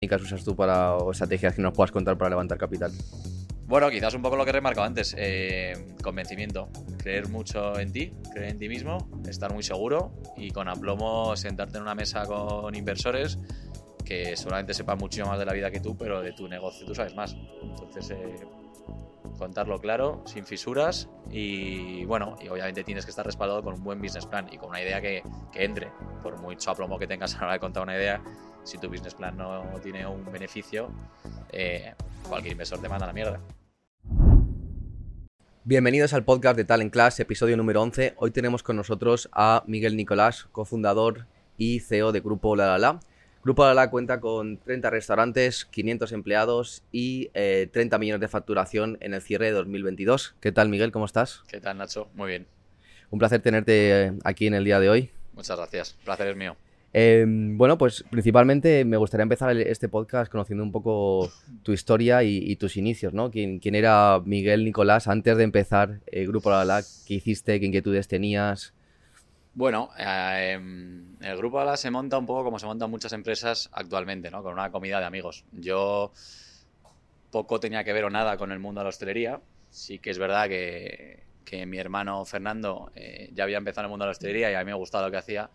técnicas usas tú para, o estrategias que nos puedas contar para levantar capital? Bueno, quizás un poco lo que he remarcado antes, eh, convencimiento, creer mucho en ti, creer en ti mismo, estar muy seguro y con aplomo sentarte en una mesa con inversores que seguramente sepan mucho más de la vida que tú, pero de tu negocio tú sabes más. Entonces, eh, contarlo claro, sin fisuras y bueno, y obviamente tienes que estar respaldado con un buen business plan y con una idea que, que entre. Por mucho aplomo que tengas a la hora de contar una idea, si tu business plan no tiene un beneficio, eh, cualquier inversor te manda a la mierda. Bienvenidos al podcast de Talent Class, episodio número 11. Hoy tenemos con nosotros a Miguel Nicolás, cofundador y CEO de Grupo La La La. Grupo La La cuenta con 30 restaurantes, 500 empleados y 30 eh, millones de facturación en el cierre de 2022. ¿Qué tal, Miguel? ¿Cómo estás? ¿Qué tal, Nacho? Muy bien. Un placer tenerte eh, aquí en el día de hoy. Muchas gracias. El placer es mío. Eh, bueno, pues principalmente me gustaría empezar este podcast conociendo un poco tu historia y, tus inicios, ¿no? ¿Quién, ¿Quién, era Miguel Nicolás antes de empezar el Grupo La? ¿Qué hiciste? ¿Qué inquietudes tenías? Bueno, em, el Grupo La se monta un poco como se montan muchas empresas actualmente, ¿no? Con una comida de amigos. Yo poco tenía que ver o nada con el mundo de la hostelería. Sí que es verdad que, mi hermano Fernando eh, ya había empezado el mundo de la hostelería y a mí me gustaba lo que hacía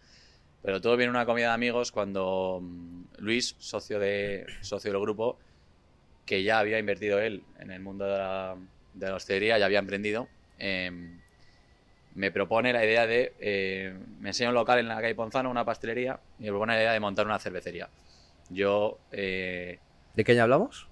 pero todo viene una comida de amigos cuando mm, Luis, socio, de, socio del grupo, que ya había invertido él en el mundo de la, de hostelería, ya había emprendido, em, me propone la idea de, eh, me enseña un local en la calle Ponzano, una pastelería, y me propone la idea de montar una cervecería. Yo... Eh, ¿De qué año hablamos?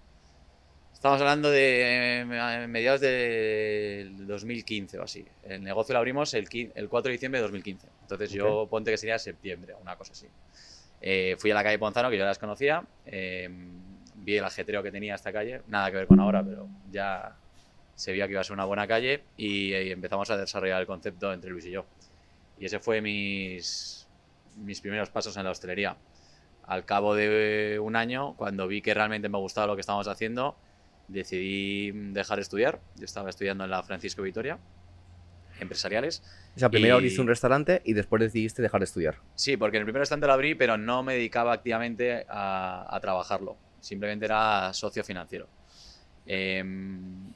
Estamos hablando de eh, mediados del 2015 o así. El negocio lo abrimos el, 4 de diciembre de 2015. Entonces yo ponte que sería septiembre, una cosa así. Eh, fui a la calle Ponzano, que yo las conocía. Em, vi el ajetreo que tenía esta calle. Nada que ver con ahora, pero ya se vio que iba a ser una buena calle. Y, y empezamos a desarrollar el concepto entre Luis y yo. Y ese fue mis, mis primeros pasos en la hostelería. Al cabo de un año, cuando vi que realmente me gustaba lo que estábamos haciendo, decidí dejar de estudiar. Yo estaba estudiando en la Francisco Vitoria, empresariales. O sea, primero abriste un restaurante y después decidiste dejar de estudiar. Sí, porque en el primer restaurante lo abrí, pero no me dedicaba activamente a, trabajarlo. Simplemente era socio financiero. Em,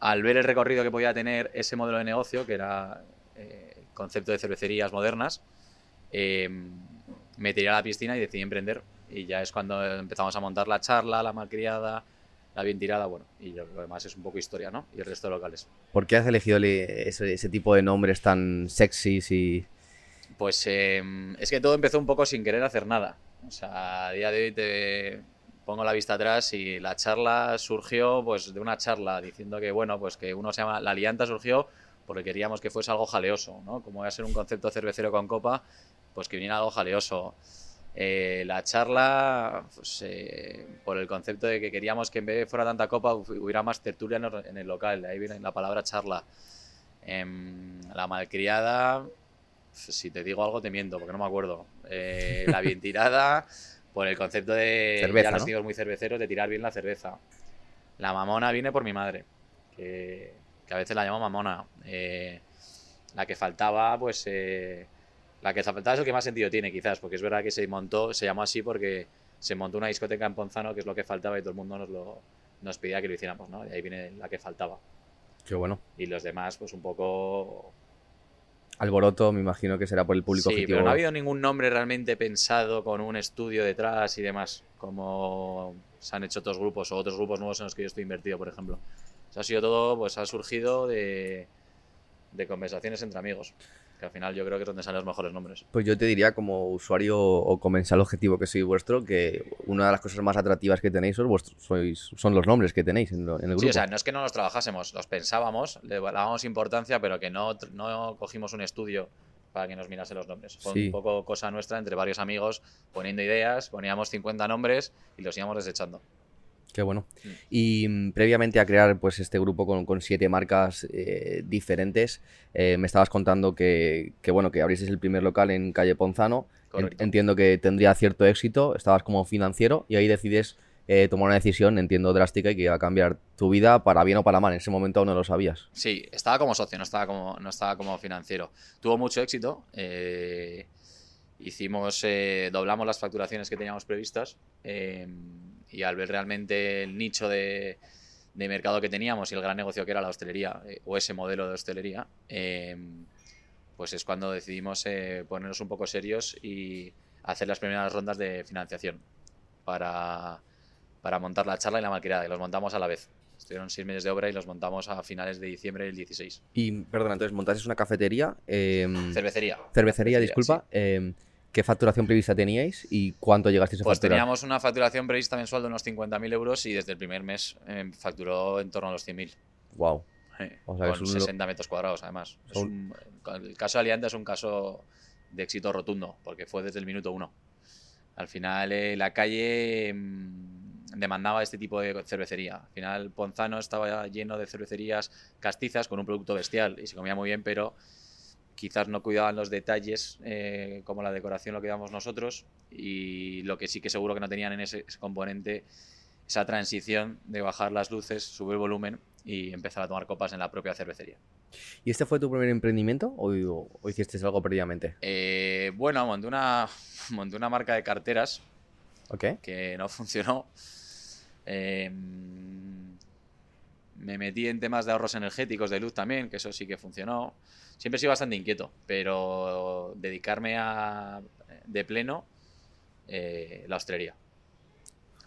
al ver el recorrido que podía tener ese modelo de negocio, que era eh, concepto de cervecerías modernas, em, me tiré a la piscina y decidí emprender. Y ya es cuando empezamos a montar la charla, la malcriada, bien tirada, bueno, y lo demás es un poco historia, ¿no? Y el resto de locales. ¿Por qué has elegido ese, tipo de nombres tan sexys y...? Pues em, es que todo empezó un poco sin querer hacer nada. O sea, a día de hoy te pongo la vista atrás y la charla surgió pues de una charla diciendo que, bueno, pues que uno se llama... La alianta surgió porque queríamos que fuese algo jaleoso, ¿no? Como iba a ser un concepto cervecero con copa, pues que viniera algo jaleoso. Eh, la charla, pues, eh, por el concepto de que queríamos que en vez de fuera tanta copa hubiera más tertulia en el local, ahí viene la palabra charla. Em, la malcriada, si te digo algo te miento, porque no me acuerdo. Eh, la bien tirada, por el concepto de cerveza, ya los muy cerveceros, de tirar bien la cerveza. La mamona viene por mi madre, que, que a veces la llamo mamona. la que faltaba, pues la que faltaba es el que más sentido tiene, quizás, porque es verdad que se montó, se llamó así porque se montó una discoteca en Ponzano, que es lo que faltaba y todo el mundo nos lo nos pedía que lo hiciéramos, ¿no? Y ahí viene la que faltaba. Qué bueno. Y los demás, pues un poco. Alboroto, me imagino que será por el público sí, pero no ha habido ningún nombre realmente pensado con un estudio detrás y demás, como se han hecho otros grupos o otros grupos nuevos en los que yo estoy invertido, por ejemplo. ha sido todo, pues ha surgido de, de conversaciones entre amigos que al final yo creo que es donde salen los mejores nombres. Pues yo te diría como usuario o comensal objetivo que soy vuestro, que una de las cosas más atractivas que tenéis sois, son los nombres que tenéis en, el grupo. Sí, o sea, no es que no los trabajásemos, los pensábamos, le dábamos importancia, pero que no, no cogimos un estudio para que nos mirase los nombres. Fue un poco cosa nuestra entre varios amigos poniendo ideas, poníamos 50 nombres y los íbamos desechando. Qué bueno. Mm. Y mm, previamente a crear pues este grupo con, siete marcas eh, diferentes, eh, me estabas contando que, bueno, que abriste el primer local en calle Ponzano. entiendo que tendría cierto éxito, estabas como financiero y ahí decides eh, tomar una decisión, entiendo, drástica y que iba a cambiar tu vida para bien o para mal. En ese momento aún no lo sabías. Sí, estaba como socio, no estaba como, no estaba como financiero. Tuvo mucho éxito. hicimos, doblamos las facturaciones que teníamos previstas y al ver realmente el nicho de, de, mercado que teníamos y el gran negocio que era la hostelería eh, o ese modelo de hostelería, em, pues es cuando decidimos eh, ponernos un poco serios y hacer las primeras rondas de financiación para, para montar la charla y la malcriada, y los montamos a la vez. Estuvieron seis meses de obra y los montamos a finales de diciembre del 16. Y, perdona, entonces montaste una cafetería. Em, cervecería. Cervecería, disculpa. Em, ¿Qué facturación prevista teníais y cuánto llegasteis a pues facturar? Pues teníamos una facturación prevista mensual de unos 50.000 euros y desde el primer mes em, facturó en torno a los 100.000. Wow. con 60 metros cuadrados, además. el caso de Alianta es un caso de éxito rotundo, porque fue desde el minuto uno. Al final, eh, la calle demandaba este tipo de cervecería. Al final, Ponzano estaba lleno de cervecerías castizas con un producto bestial y se comía muy bien, pero quizás no cuidaban los detalles eh, como la decoración lo que damos nosotros y lo que sí que seguro que no tenían en ese, componente esa transición de bajar las luces, subir el volumen y empezar a tomar copas en la propia cervecería. ¿Y este fue tu primer emprendimiento o, hiciste algo previamente? Eh, bueno, monté una, monté una marca de carteras okay. que no funcionó Em, me metí en temas de ahorros energéticos, de luz también, que eso sí que funcionó. Siempre he sido bastante inquieto, pero dedicarme a de pleno eh, la hostelería.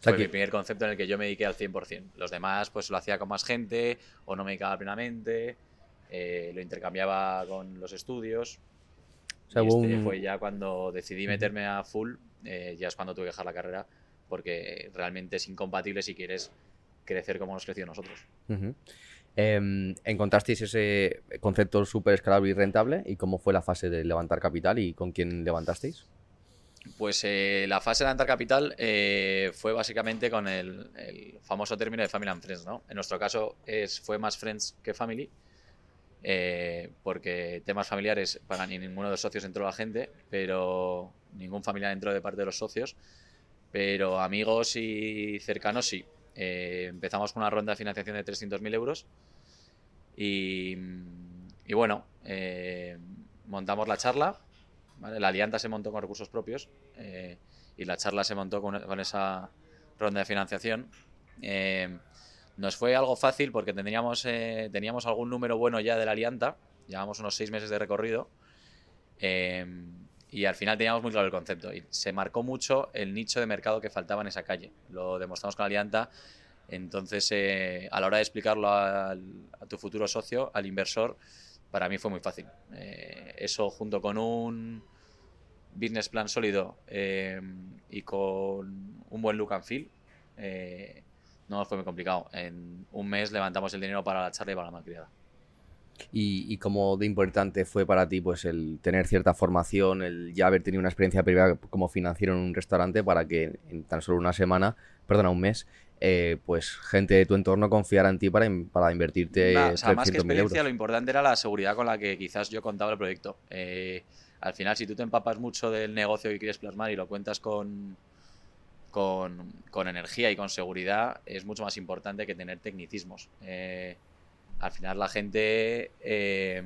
Fue mi primer concepto en el que yo me dediqué al 100%. Los demás pues lo hacía con más gente o no me dedicaba plenamente, eh, lo intercambiaba con los estudios. y este fue ya cuando decidí meterme a full, eh, ya es cuando tuve que dejar la carrera porque realmente es incompatible si quieres crecer como hemos crecido nosotros. Em, ¿Encontrasteis ese concepto súper escalable y rentable? ¿Y cómo fue la fase de levantar capital y con quién levantasteis? Pues eh, la fase de levantar capital eh, fue básicamente con el, famoso término de Family and Friends, ¿no? En nuestro caso es, fue más Friends que Family, eh, porque temas familiares para ni ninguno de los socios entró la gente, pero ningún familiar entró de parte de los socios. Pero amigos y cercanos sí. Eh, empezamos con una ronda de financiación de 300.000 euros y, bueno, eh, montamos la charla. La alianza se montó con recursos propios eh, y la charla se montó con, esa ronda de financiación. nos fue algo fácil porque teníamos, teníamos algún número bueno ya de la alianza. Llevamos unos seis meses de recorrido. Y al final teníamos muy claro el concepto y se marcó mucho el nicho de mercado que faltaba en esa calle. Lo demostramos con Alianta. Entonces, eh, a la hora de explicarlo a tu futuro socio, al inversor, para mí fue muy fácil. Eh, eso junto con un business plan sólido eh, y con un buen look and feel, no fue muy complicado. En un mes levantamos el dinero para la charla y para la malcriada y, y cómo de importante fue para ti pues el tener cierta formación, el ya haber tenido una experiencia previa como financiero en un restaurante para que en tan solo una semana, perdona, un mes, eh, pues gente de tu entorno confiara en ti para, para invertirte o sea, más que experiencia, lo importante era la seguridad con la que quizás yo contaba el proyecto. Eh, al final, si tú te empapas mucho del negocio que quieres plasmar y lo cuentas con, con, con energía y con seguridad, es mucho más importante que tener tecnicismos. Eh, al final la gente, eh,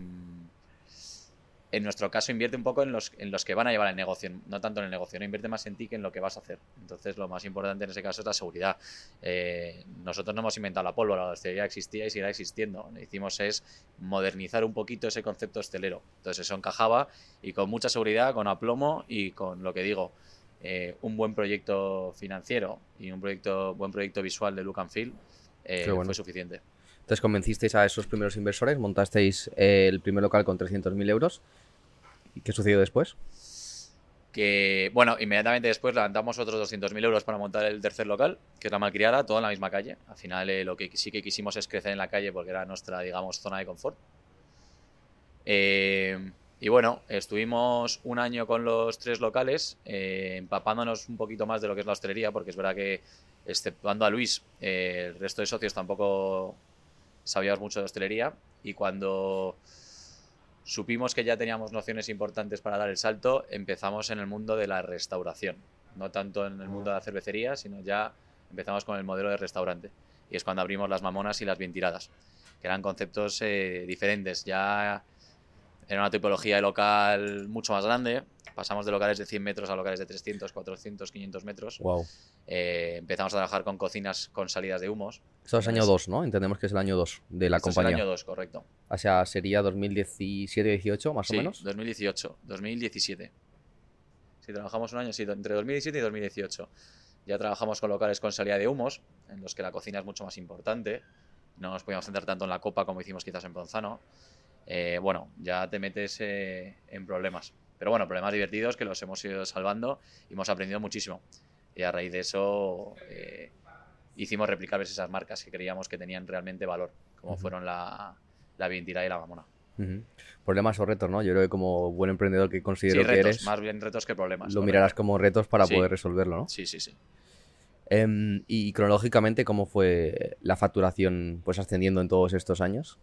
en nuestro caso, invierte un poco en los, en los que van a llevar el negocio, no tanto en el negocio, no invierte más en ti que en lo que vas a hacer. Entonces, lo más importante en ese caso es la seguridad. Eh, nosotros no hemos inventado la pólvora, la hostelería existía y seguirá existiendo. Lo que hicimos es modernizar un poquito ese concepto hostelero. Entonces, eso encajaba y con mucha seguridad, con aplomo y con lo que digo. Eh, un buen proyecto financiero y un proyecto, buen proyecto visual de look and feel fue suficiente. Entonces convencisteis a esos primeros inversores, montasteis eh, el primer local con 300.000 euros. ¿Y qué sucedió después? Que, bueno, inmediatamente después levantamos otros 200.000 euros para montar el tercer local, que es la Malcriada, todo en la misma calle. Al final eh, lo que sí que quisimos es crecer en la calle porque era nuestra, digamos, zona de confort. Eh, y bueno, estuvimos un año con los tres locales, empapándonos un poquito más de lo que es la hostelería, porque es verdad que, exceptuando a Luis, el resto de socios tampoco sabíamos mucho de hostelería y cuando supimos que ya teníamos nociones importantes para dar el salto, empezamos en el mundo de la restauración. No tanto en el mundo de la cervecería, sino ya empezamos con el modelo de restaurante. Y es cuando abrimos las mamonas y las bien tiradas, que eran conceptos eh, diferentes. Ya Era una tipología de local mucho más grande. Pasamos de locales de 100 metros a locales de 300, 400, 500 metros. Wow. Eh, empezamos a trabajar con cocinas con salidas de humos. Esto es año 2, ¿no? Entendemos que es el año 2 de la Esto es compañía. el año 2, correcto. O sea, sería 2017-18 más Sí, o menos. 2018, 2017. Si trabajamos un año, sí, entre 2017 y 2018. Ya trabajamos con locales con salida de humos, en los que la cocina es mucho más importante. No nos podíamos centrar tanto en la copa como hicimos quizás en Ponzano. Eh, bueno, ya te metes eh, en problemas. Pero bueno, problemas divertidos que los hemos ido salvando y hemos aprendido muchísimo. Y a raíz de eso eh, hicimos replicar esas marcas que creíamos que tenían realmente valor, como fueron la, la Vintirá y la Mamona. Ujú. Problemas o retos, ¿no? Yo creo que como buen emprendedor que Sí, considero que retos, eres, más bien retos que problemas. lo correcto. mirarás como retos para Sí. poder resolverlo, ¿no? Sí, sí, sí. Em, y cronológicamente, ¿cómo fue la facturación pues ascendiendo en todos estos años?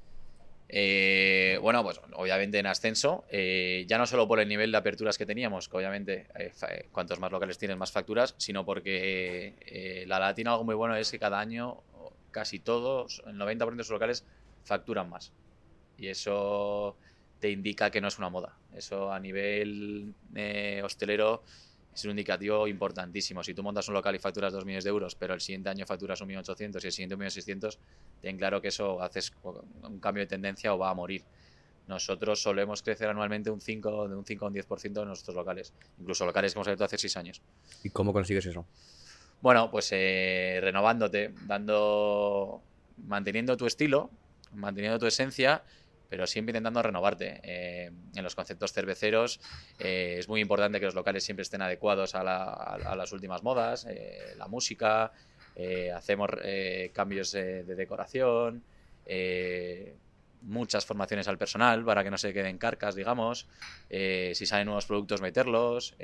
Eh, bueno, pues obviamente en ascenso, eh, ya no solo por el nivel de aperturas que teníamos, que obviamente eh, eh, cuantos más locales tienes, más facturas, sino porque eh, la Latina algo muy bueno es que cada año casi todos, el 90% de sus locales facturan más. Y eso te indica que no es una moda. Eso a nivel hostelero es un indicativo importantísimo. Si tú montas un local y facturas 2 millones de euros, pero el siguiente año facturas 1.800.000 y el siguiente 1.600.000, ten claro que eso haces un cambio de tendencia o va a morir. Nosotros solemos crecer anualmente un 5, de un 5 a un 10% de nuestros locales, incluso locales que hemos abierto hace 6 años. ¿Y cómo consigues eso? Bueno, pues eh, renovándote, dando, manteniendo tu estilo, manteniendo tu esencia, pero siempre intentando renovarte. Eh, en los conceptos cerveceros eh, es muy importante que los locales siempre estén adecuados a, la- a- a las últimas modas, eh, la música, hacemos cambios de decoración, muchas formaciones al personal para que no se queden carcas, digamos, si salen nuevos productos meterlos.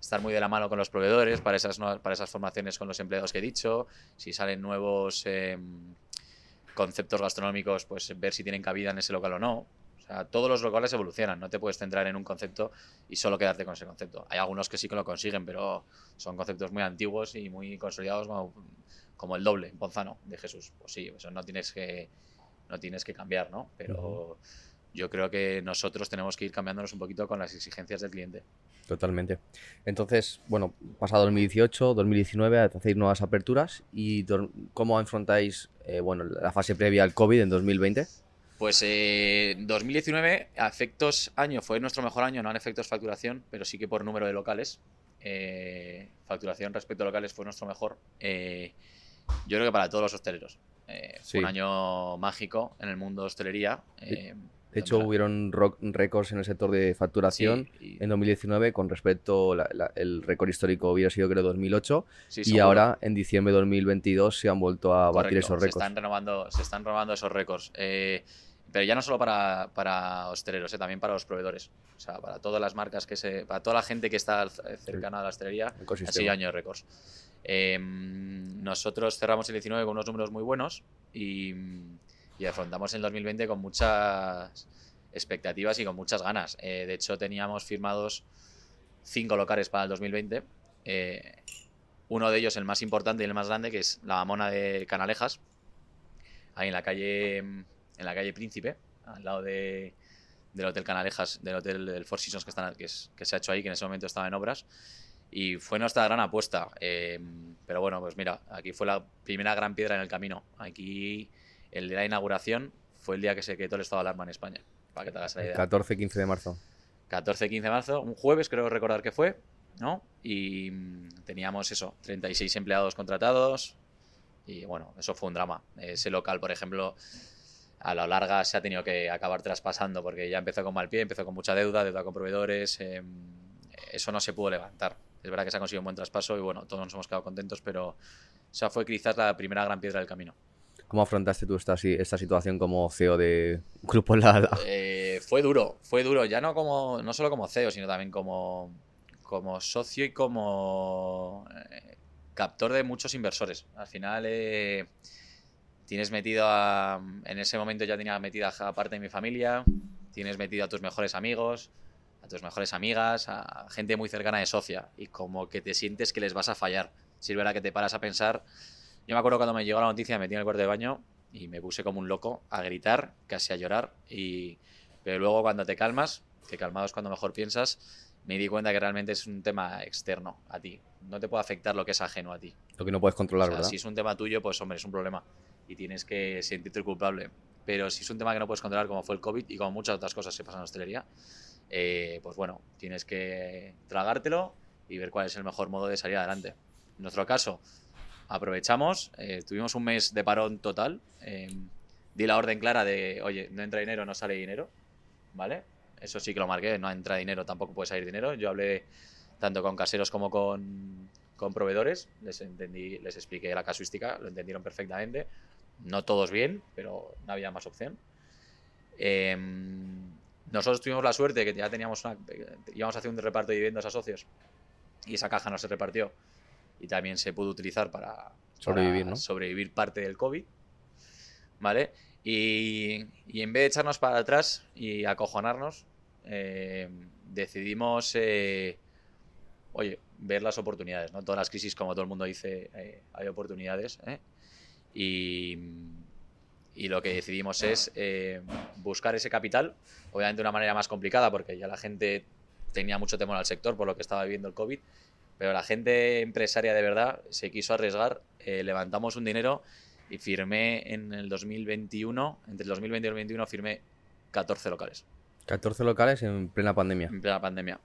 estar muy de la mano con los proveedores para esas, para esas formaciones con los empleados que he dicho, si salen nuevos conceptos gastronómicos, pues ver si tienen cabida en ese local o no. O sea, todos los locales evolucionan, no te puedes centrar en un concepto y solo quedarte con ese concepto. Hay algunos que sí que lo consiguen, pero son conceptos muy antiguos y muy consolidados como, como el doble, Ponzano, de Jesús. Pues sí, eso no tienes que, no tienes que cambiar, ¿no? Pero yo creo que nosotros tenemos que ir cambiándonos un poquito con las exigencias del cliente. Totalmente. Entonces, bueno, pasado 2018, 2019, hacéis nuevas aperturas y ¿cómo afrontáis eh, bueno, la fase previa al COVID en 2020? Pues eh, 2019, a efectos año, fue nuestro mejor año, no en efectos facturación, pero sí que por número de locales. Eh, facturación respecto a locales fue nuestro mejor. Eh, yo creo que para todos los hosteleros. Eh, Sí. Fue un año mágico en el mundo de hostelería. De hecho, donde- hubieron ro- récords en el sector de facturación sí, y- en 2019 con respecto, la- la- el récord histórico hubiera sido creo 2008 sí, y ahora en diciembre de 2022 se han vuelto a batir esos Se récords. están renovando, se están renovando esos récords. Eh, pero ya no solo para, para hosteleros, eh, también para los proveedores. O sea, para todas las marcas que se. Para toda la gente que está cercana a la hostelería, ha Ecosistema. sido año de récords. Eh, nosotros cerramos el 19 con unos números muy buenos y, afrontamos el 2020 con muchas expectativas y con muchas ganas. Eh, de hecho, teníamos firmados cinco locales para el 2020. Eh, uno de ellos, el más importante y el más grande, que es la Mamona de Canalejas, ahí en la calle, en la calle Príncipe, al lado de, del Hotel Canalejas, del Hotel del Four Seasons que, están, que, es- que se ha hecho ahí, que en ese momento estaba en obras. Y fue nuestra gran apuesta. Eh, pero bueno, pues mira, aquí fue la primera gran piedra en el camino. Aquí el de la inauguración fue el día que se quitó el estado de alarma en España, para que te hagas la idea. 14-15 de marzo. 14-15 de marzo, un jueves creo recordar que fue, ¿no? Y mm, teníamos eso, 36 empleados contratados y bueno, eso fue un drama. Ese local, por ejemplo, a la larga se ha tenido que acabar traspasando porque ya empezó con mal pie, empezó con mucha deuda, deuda con proveedores, eh, eso no se pudo levantar. Es verdad que se ha conseguido un buen traspaso y bueno, todos nos hemos quedado contentos, pero esa fue quizás la primera gran piedra del camino. ¿Cómo afrontaste tú esta, si- esta situación como CEO de Grupo Lala? Eh, fue duro, fue duro, ya no como no solo como CEO, sino también como, como socio y como eh, captor de muchos inversores. Al final eh, tienes metido a, en ese momento ya tenía metida a parte de mi familia, tienes metido a tus mejores amigos, a tus mejores amigas, a gente muy cercana de socia y como que te sientes que les vas a fallar. Si es verdad que te paras a pensar. Yo me acuerdo cuando me llegó la noticia, me metí en el cuarto de baño y me puse como un loco a gritar, casi a llorar y Pero luego cuando te calmas, que calmado es cuando mejor piensas, me di cuenta que realmente es un tema externo a ti. No te puede afectar lo que es ajeno a ti. Lo que no puedes controlar, ¿verdad? Si es un tema tuyo, pues hombre, es un problema. Y tienes que sentirte culpable. Pero si es un tema que no puedes controlar, como fue el COVID y como muchas otras cosas que pasan en hostelería, eh, pues bueno, tienes que tragártelo y ver cuál es el mejor modo de salir adelante. En nuestro caso, aprovechamos, eh, tuvimos un mes de parón total. Eh, di la orden clara de, oye, no entra dinero, no sale dinero, ¿vale? Eso sí que lo marqué, no entra dinero, tampoco puede salir dinero. Yo hablé tanto con caseros como con, proveedores, les, entendí, les expliqué la casuística, lo entendieron perfectamente. No todos bien, pero no había más opción. Em, nosotros tuvimos la suerte que ya teníamos una, íbamos a hacer un reparto de viviendas a socios y esa caja no se repartió y también se pudo utilizar para sobrevivir, ¿no? sobrevivir parte del COVID, ¿vale? Y, y, en vez de echarnos para atrás y acojonarnos, eh, decidimos, eh, oye, ver las oportunidades, ¿no? Todas las crisis, como todo el mundo dice, eh, hay oportunidades, Y, y, lo que decidimos es buscar ese capital, obviamente de una manera más complicada, porque ya la gente tenía mucho temor al sector por lo que estaba viviendo el COVID, pero la gente empresaria de verdad se quiso arriesgar, levantamos un dinero y firmé en el 2021, entre el 2020 y el 2021 firmé 14 locales. 14 locales en plena pandemia. En plena pandemia.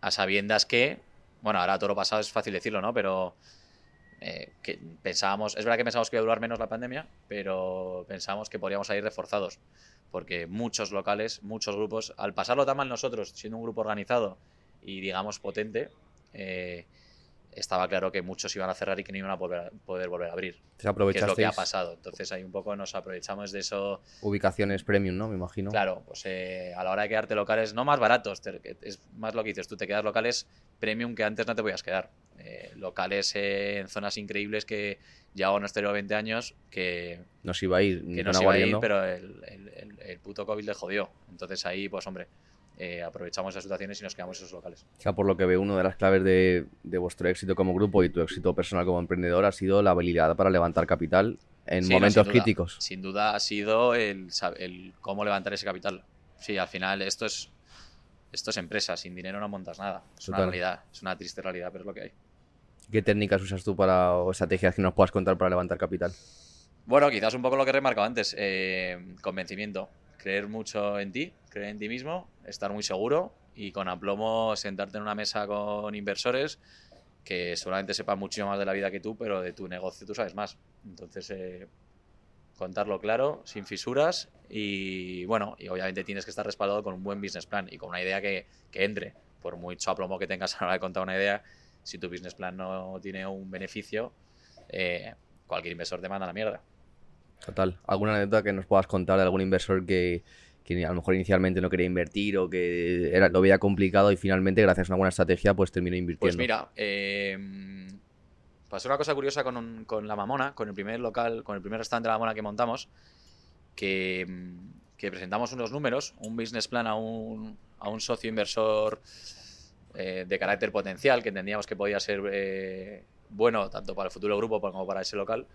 A sabiendas que, bueno, ahora todo lo pasado es fácil decirlo, ¿no? Pero eh, que pensábamos, es verdad que pensábamos que iba a durar menos la pandemia, pero pensábamos que podríamos salir reforzados. Porque muchos locales, muchos grupos, al pasarlo tan mal nosotros, siendo un grupo organizado y digamos potente, eh, estaba claro que muchos iban a cerrar y que no iban a poder, volver a abrir. Que es lo que ha pasado. Entonces ahí un poco nos aprovechamos de eso. Ubicaciones premium, ¿no? Me imagino. Claro, pues eh, a la hora de quedarte locales, no más baratos, es más lo que dices, tú te quedas locales premium que antes no te podías quedar. Eh, locales en zonas increíbles que ya no estero 20 años que... Nos iba a ir. Que nos iba a ir, pero el, el puto COVID le jodió. Entonces ahí, pues hombre, eh, aprovechamos esas situaciones y nos quedamos esos locales. O sea, por lo que veo, una de las claves de, vuestro éxito como grupo y tu éxito personal como emprendedor ha sido la habilidad para levantar capital en momentos críticos. Sin duda ha sido el, cómo levantar ese capital. Sí, al final esto es, esto es empresa, sin dinero no montas nada. Es una realidad, es una triste realidad, pero es lo que hay. ¿Qué técnicas usas tú para, o estrategias que nos puedas contar para levantar capital? Bueno, quizás un poco lo que he remarcado antes, eh, convencimiento creer mucho en ti, en ti mismo, estar muy seguro y con aplomo sentarte en una mesa con inversores que seguramente sepan muchísimo más de la vida que tú, pero de tu negocio tú sabes más. Entonces, eh, contarlo claro, sin fisuras y bueno, y obviamente tienes que estar respaldado con un buen business plan y con una idea que, entre. Por mucho aplomo que tengas a la hora de contar una idea, si tu business plan no tiene un beneficio, eh, cualquier inversor te manda la mierda. Total. ¿Alguna anécdota que nos puedas contar de algún inversor que, a lo mejor inicialmente no quería invertir o que era, lo veía complicado y finalmente, gracias a una buena estrategia, pues terminó invirtiendo? Pues mira, em, pasó una cosa curiosa con, La Mamona, con el primer local, con el primer restaurante de La Mamona que montamos, que, presentamos unos números, un business plan a un, a un socio inversor eh, de carácter potencial, que entendíamos que podía ser eh, bueno tanto para el futuro grupo como para ese local.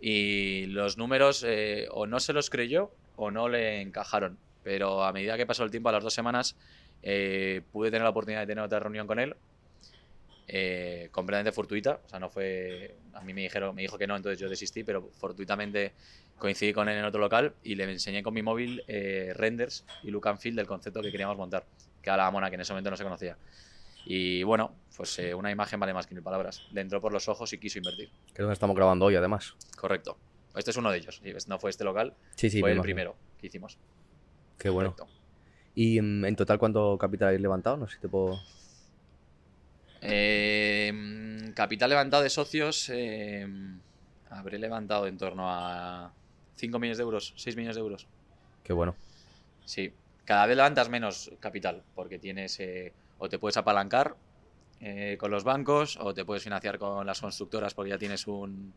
Y los números eh, o no se los creyó o no le encajaron. Pero a medida que pasó el tiempo, a las dos semanas, eh, pude tener la oportunidad de tener otra reunión con él. Eh, completamente fortuita, o sea, no fue. A mí me dijeron, me dijo que no, entonces yo desistí, pero fortuitamente coincidí con él en otro local y le enseñé con mi móvil renders y look and feel del concepto que queríamos montar, que era la mona, que en ese momento no se conocía. Y bueno, pues eh, una imagen vale más que mil palabras. Le entró por los ojos y quiso invertir. Que es donde estamos grabando hoy, además. Correcto. Este es uno de ellos. No fue este local, sí, sí, fue el primero que hicimos. Qué bueno. ¿Y mm, en total cuánto capital habéis levantado? No sé si te puedo... Eh, capital levantado de socios, eh, habré levantado en torno a 5 millones de euros, 6 millones de euros. Qué bueno. Sí, cada vez levantas menos capital porque tienes o te puedes apalancar eh, con los bancos o te puedes financiar con las constructoras porque ya tienes un,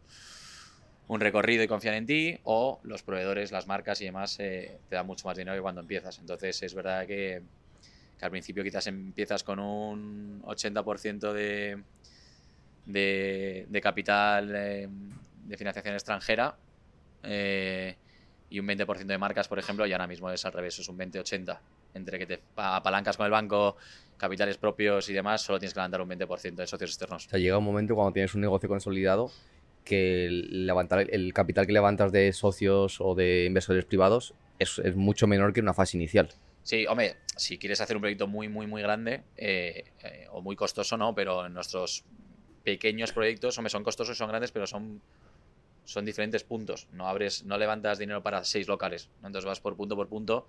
un recorrido y confían en ti o los proveedores, las marcas y demás eh, te dan mucho más dinero que cuando empiezas. Entonces es verdad que, al principio quizás empiezas con un 80% de, de, capital eh, de financiación extranjera y un 20% de marcas, por ejemplo, y ahora mismo es al revés, es un 20-80. Entre que te apalancas con el banco, capitales propios y demás, solo tienes que levantar un 20% de socios externos. O sea, llega un momento cuando tienes un negocio consolidado que levantar el capital que levantas de socios o de inversores privados es, mucho menor que una fase inicial. Sí, hombre, si quieres hacer un proyecto muy, muy, muy grande eh, eh, o muy costoso, no, pero en nuestros pequeños proyectos, hombre, son costosos, son grandes, pero son, son diferentes puntos. No abres, no levantas dinero para seis locales, entonces vas por punto por punto.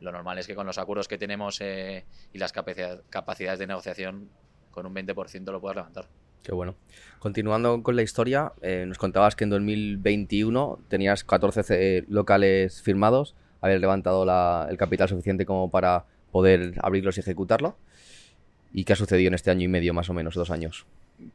Lo normal es que con los acuerdos que tenemos eh, y las capacidades de negociación, con un 20% lo puedas levantar. Qué bueno. Continuando con la historia, nos contabas que en 2021 tenías 14 locales firmados haber levantado el capital suficiente como para poder abrirlos y ejecutarlo. ¿Y qué ha sucedido en este año y medio, más o menos, dos años?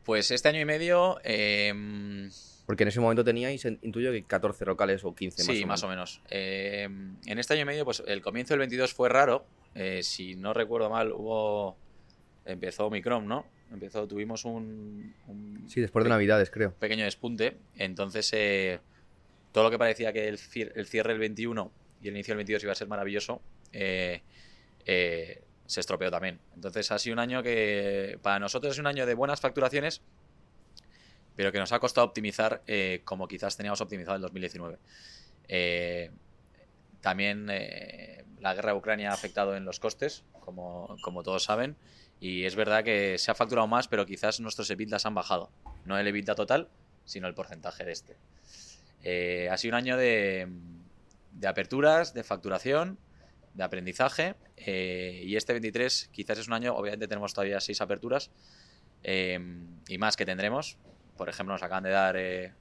Pues este año y medio... Em, Porque en ese momento teníais, intuyo que 14 locales o 15 más sí, más o menos. Em, en este año y medio, pues el comienzo del 22 fue raro. Eh, si no recuerdo mal, hubo... Empezó Omicron, ¿no? Empezó, tuvimos un... sí, después de Navidades, creo. Pequeño despunte. Entonces, eh, todo lo que parecía que el, el cierre del 21 y el inicio del 22 iba a ser maravilloso, eh, eh, se estropeó también. Entonces ha sido un año que para nosotros es un año de buenas facturaciones, pero que nos ha costado optimizar como quizás teníamos optimizado en 2019. también la guerra de Ucrania ha afectado en los costes, como, como, todos saben, y es verdad que se ha facturado más, pero quizás nuestros EBITDAs han bajado. No el EBITDA total, sino el porcentaje de este. ha sido un año de, de aperturas, de facturación, de aprendizaje. Eh, y este 23 quizás es un año, obviamente tenemos todavía seis aperturas eh, y más que tendremos. Por ejemplo, nos acaban de dar, eh,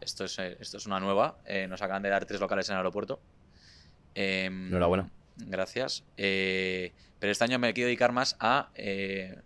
esto, es, esto es una nueva, nos acaban de dar tres locales en el aeropuerto. Enhorabuena. Gracias. Pero este año me quiero dedicar más a,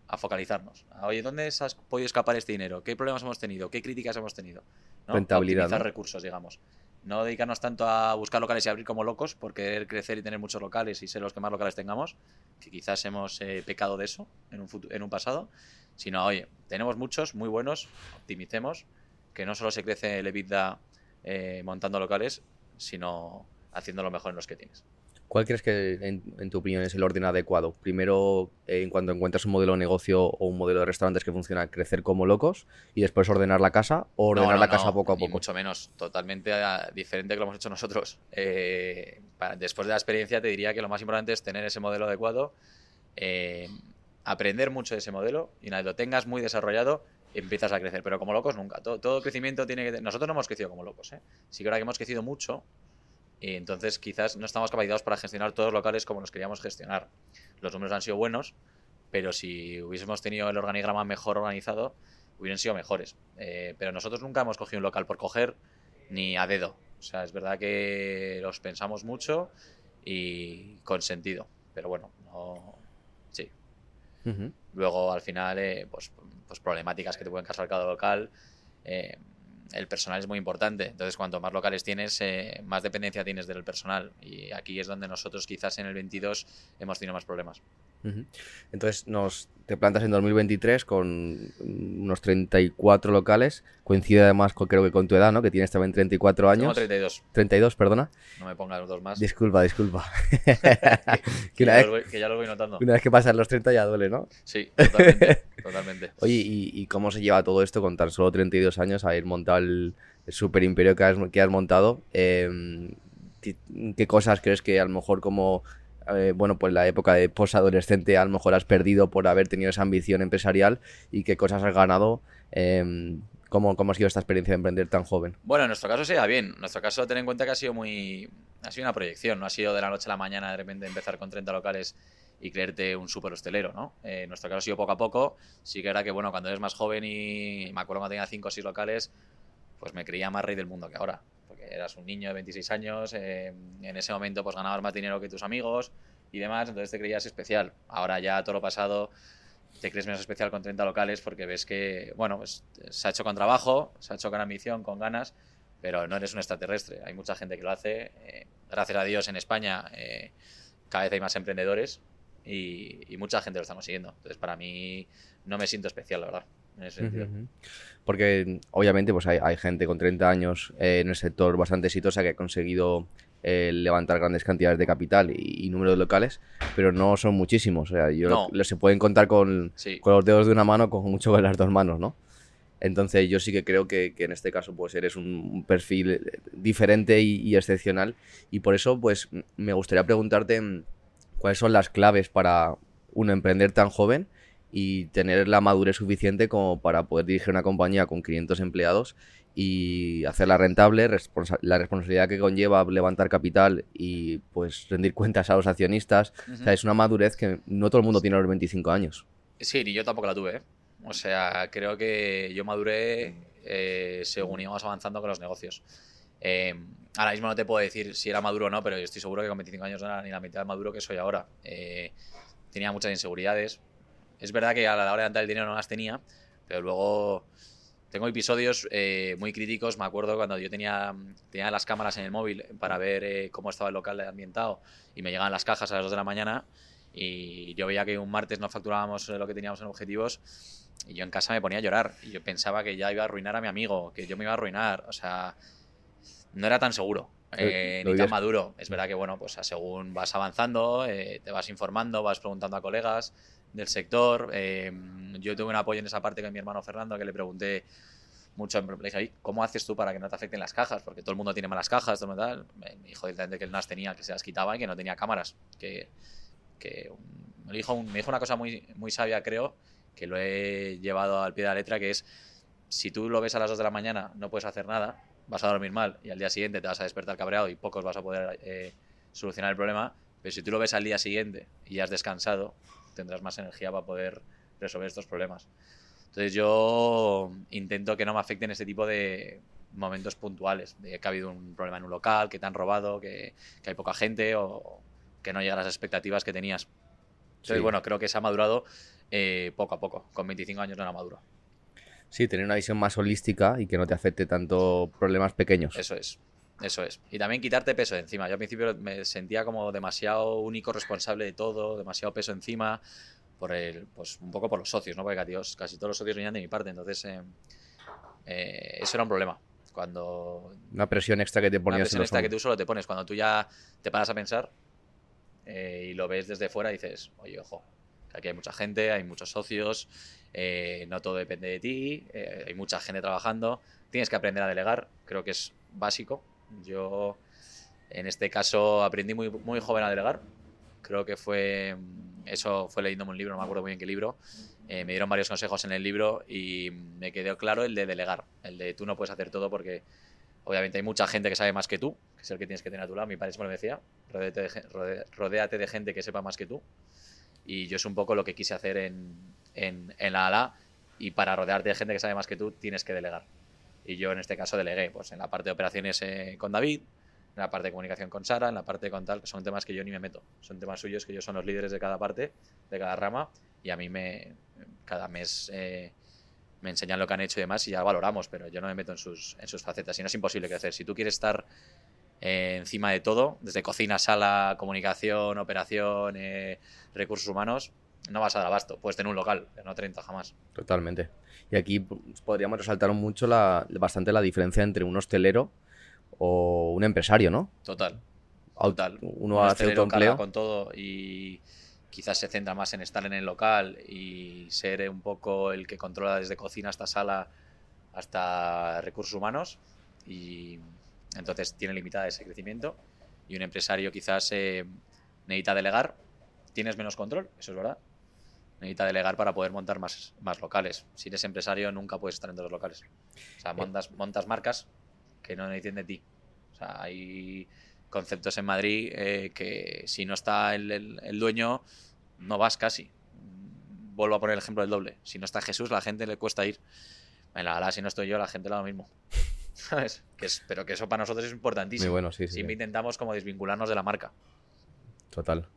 a focalizarnos. Oye, ¿dónde has podido escapar este dinero? ¿Qué problemas hemos tenido? ¿Qué críticas hemos tenido? Rentabilidad. Optimizar recursos, digamos no dedicarnos tanto a buscar locales y abrir como locos por querer crecer y tener muchos locales y ser los que más locales tengamos, que quizás hemos eh, pecado de eso en un, en un pasado, sino, oye, tenemos muchos, muy buenos, optimicemos, que no solo se crece el EBITDA eh, montando locales, sino haciendo lo mejor en los que tienes. ¿Cuál crees que, en, tu opinión, es el orden adecuado? Primero, eh, en cuanto encuentras un modelo de negocio o un modelo de restaurantes que funciona, crecer como locos y después ordenar la casa o ordenar la casa poco a poco. mucho menos, totalmente ah, diferente que lo hemos hecho nosotros. Eh, después de la experiencia, te diría que lo más importante es tener ese modelo adecuado, eh, aprender mucho de ese modelo y una vez lo tengas muy desarrollado, empiezas a crecer. Pero como locos, nunca. Todo, crecimiento tiene que. Nosotros no hemos crecido como locos, ¿eh? Sí que ahora que hemos crecido mucho, y entonces quizás no estamos capacitados para gestionar todos los locales como los queríamos gestionar. Los números han sido buenos, pero si hubiésemos tenido el organigrama mejor organizado, hubieran sido mejores. Eh, pero nosotros nunca hemos cogido un local por coger ni a dedo. O sea, es verdad que los pensamos mucho y con sentido. Pero bueno, no. Sí. Luego, al final, eh, pues, pues, problemáticas que te pueden causar cada local. Eh, el personal es muy importante. Entonces, cuanto más locales tienes, eh, más dependencia tienes del personal. Y aquí es donde nosotros quizás en el 22 hemos tenido más problemas. Entonces nos te plantas en 2023 con unos 34 locales. Coincide además con, creo que con tu edad, ¿no? Que tienes también 34 años. No, 32. 32, perdona. No me pongas los dos más. Disculpa, disculpa. que, ya lo voy, notando. Una vez que pasan los 30 ya duele, ¿no? Sí, totalmente. totalmente. Oye, ¿y, cómo se lleva todo esto con tan solo 32 años haber montado el, super imperio que has, que has montado? Em, ¿Qué cosas crees que a lo mejor como eh, bueno, pues la época de posadolescente a lo mejor has perdido por haber tenido esa ambición empresarial y qué cosas has ganado. Eh, ¿cómo, ha sido esta experiencia de emprender tan joven? Bueno, en nuestro caso sería bien. En nuestro caso, ten en cuenta que ha sido muy. Ha sido una proyección, no ha sido de la noche a la mañana de repente empezar con 30 locales y creerte un súper hostelero, ¿no? Eh, en nuestro caso ha sido poco a poco. Sí que era que, bueno, cuando eres más joven y me acuerdo cuando tenía 5 o 6 locales, pues me creía más rey del mundo que ahora eras un niño de 26 años, eh, en ese momento pues ganabas más dinero que tus amigos y demás, entonces te creías especial. Ahora ya todo lo pasado te crees menos especial con 30 locales porque ves que, bueno, pues, se ha hecho con trabajo, se ha hecho con ambición, con ganas, pero no eres un extraterrestre. Hay mucha gente que lo hace. Eh, gracias a Dios en España eh, cada vez hay más emprendedores y, y, mucha gente lo está consiguiendo. Entonces para mí no me siento especial, la verdad. En ese sentido. Porque obviamente pues hay, gente con 30 años eh, en el sector bastante exitosa que ha conseguido eh, levantar grandes cantidades de capital y, números locales, pero no son muchísimos. O sea, yo se pueden contar con, con, los dedos de una mano, con mucho con las dos manos, ¿no? Entonces yo sí que creo que, en este caso pues eres un, perfil diferente y, excepcional y por eso pues me gustaría preguntarte mm, cuáles son las claves para uno emprender tan joven y tener la madurez suficiente como para poder dirigir una compañía con 500 empleados y hacerla rentable, la responsabilidad que conlleva levantar capital y pues rendir cuentas a los accionistas. O sea, es una madurez que no todo el mundo tiene a los 25 años. Sí, ni yo tampoco la tuve. ¿eh? O sea, creo que yo maduré eh, según íbamos avanzando con los negocios. Eh, ahora mismo no te puedo decir si era maduro o no, pero yo estoy seguro que con 25 años no era ni la mitad de maduro que soy ahora. Eh, tenía muchas inseguridades. Es verdad que a la hora de levantar el dinero no las tenía, pero luego tengo episodios muy críticos. Me acuerdo cuando yo tenía, tenía las cámaras en el móvil para ver cómo estaba el local ambientado y me llegaban las cajas a las 2 de la mañana y yo veía que un martes no facturábamos lo que teníamos en objetivos y yo en casa me ponía a llorar. Y yo pensaba que ya iba a arruinar a mi amigo, que yo me iba a arruinar. O sea, no era tan seguro. Eh, ni tan maduro. Es verdad que, bueno, pues según vas avanzando, eh, te vas informando, vas preguntando a colegas del sector. Eh, yo tuve un apoyo en esa parte con mi hermano Fernando, que le pregunté mucho, le dije, ¿cómo haces tú para que no te afecten las cajas? Porque todo el mundo tiene malas cajas, todo tal. Me dijo directamente que el NAS tenía, que se las quitaba y que no tenía cámaras. Que, que me, dijo me dijo una cosa muy, muy sabia, creo, que lo he llevado al pie de la letra, que es, si tú lo ves a las 2 de la mañana, no puedes hacer nada, vas a dormir mal y al día siguiente te vas a despertar cabreado y pocos vas a poder eh, solucionar el problema, pero si tú lo ves al día siguiente y has descansado, tendrás más energía para poder resolver estos problemas. Entonces yo intento que no me afecten este tipo de momentos puntuales, de que ha habido un problema en un local, que te han robado, que, que hay poca gente o que no llegan las expectativas que tenías. Entonces, bueno, creo que se ha madurado eh, poco a poco. Con 25 años no era maduro. Sí, tener una visión más holística y que no te afecte tanto problemas pequeños. Eso es. Eso es. Y también quitarte peso de encima. Yo al principio me sentía como demasiado único responsable de todo, demasiado peso encima, por el, pues un poco por los socios, ¿no? Porque casi todos los socios venían de mi parte. Entonces, eh, eh, eso era un problema. Cuando. Una presión extra que te ponías. Una presión extra que tú solo te pones. Cuando tú ya te paras a pensar y lo ves desde fuera, dices, oye, ojo, Aquí hay mucha gente, hay muchos socios, eh, no todo depende de ti, eh, hay mucha gente trabajando. Tienes que aprender a delegar, creo que es básico. Yo, en este caso, aprendí muy, muy joven a delegar. Creo que fue, eso fue leyéndome un libro, no me acuerdo muy bien qué libro. Eh, me dieron varios consejos en el libro y me quedó claro el de delegar, el de tú no puedes hacer todo porque obviamente hay mucha gente que sabe más que tú, que es el que tienes que tener a tu lado. Mi padre siempre me decía, rodéate de gente que sepa más que tú. Y yo es un poco lo que quise hacer en, en, la ALA. Y para rodearte de gente que sabe más que tú, tienes que delegar. Y yo en este caso delegué, pues en la parte de operaciones eh, con David, en la parte de comunicación con Sara, en la parte con tal, que son temas que yo ni me meto. Son temas suyos que ellos son los líderes de cada parte, de cada rama, y a mí me cada mes eh, me enseñan lo que han hecho y demás y ya valoramos, pero yo no me meto en sus, en sus facetas. Y no es imposible que hacer. Si tú quieres estar eh, encima de todo, desde cocina, sala, comunicación, operación, eh, recursos humanos, no vas a dar abasto. Puedes tener un local, pero no 30 jamás. Totalmente. Y aquí podríamos resaltar mucho la, bastante la diferencia entre un hostelero o un empresario, ¿no? Total. Total. Uno hace autoempleo. con todo y quizás se centra más en estar en el local y ser un poco el que controla desde cocina hasta sala hasta recursos humanos y entonces tiene limitada ese crecimiento y un empresario quizás eh, necesita delegar. Tienes menos control, eso es verdad. Necesita delegar para poder montar más, más locales. Si eres empresario nunca puedes estar en todos los locales. O sea, montas, montas marcas que no necesiten de ti. O sea, hay conceptos en Madrid eh, que si no está el, el, dueño, no vas casi. Vuelvo a poner el ejemplo del doble. Si no está Jesús, la gente le cuesta ir. En la ala, si no estoy yo, la gente le da lo mismo. ¿sabes? Que es, pero que eso para nosotros es importantísimo. Muy bueno, sí, sí. Siempre intentamos como desvincularnos de la marca. Total.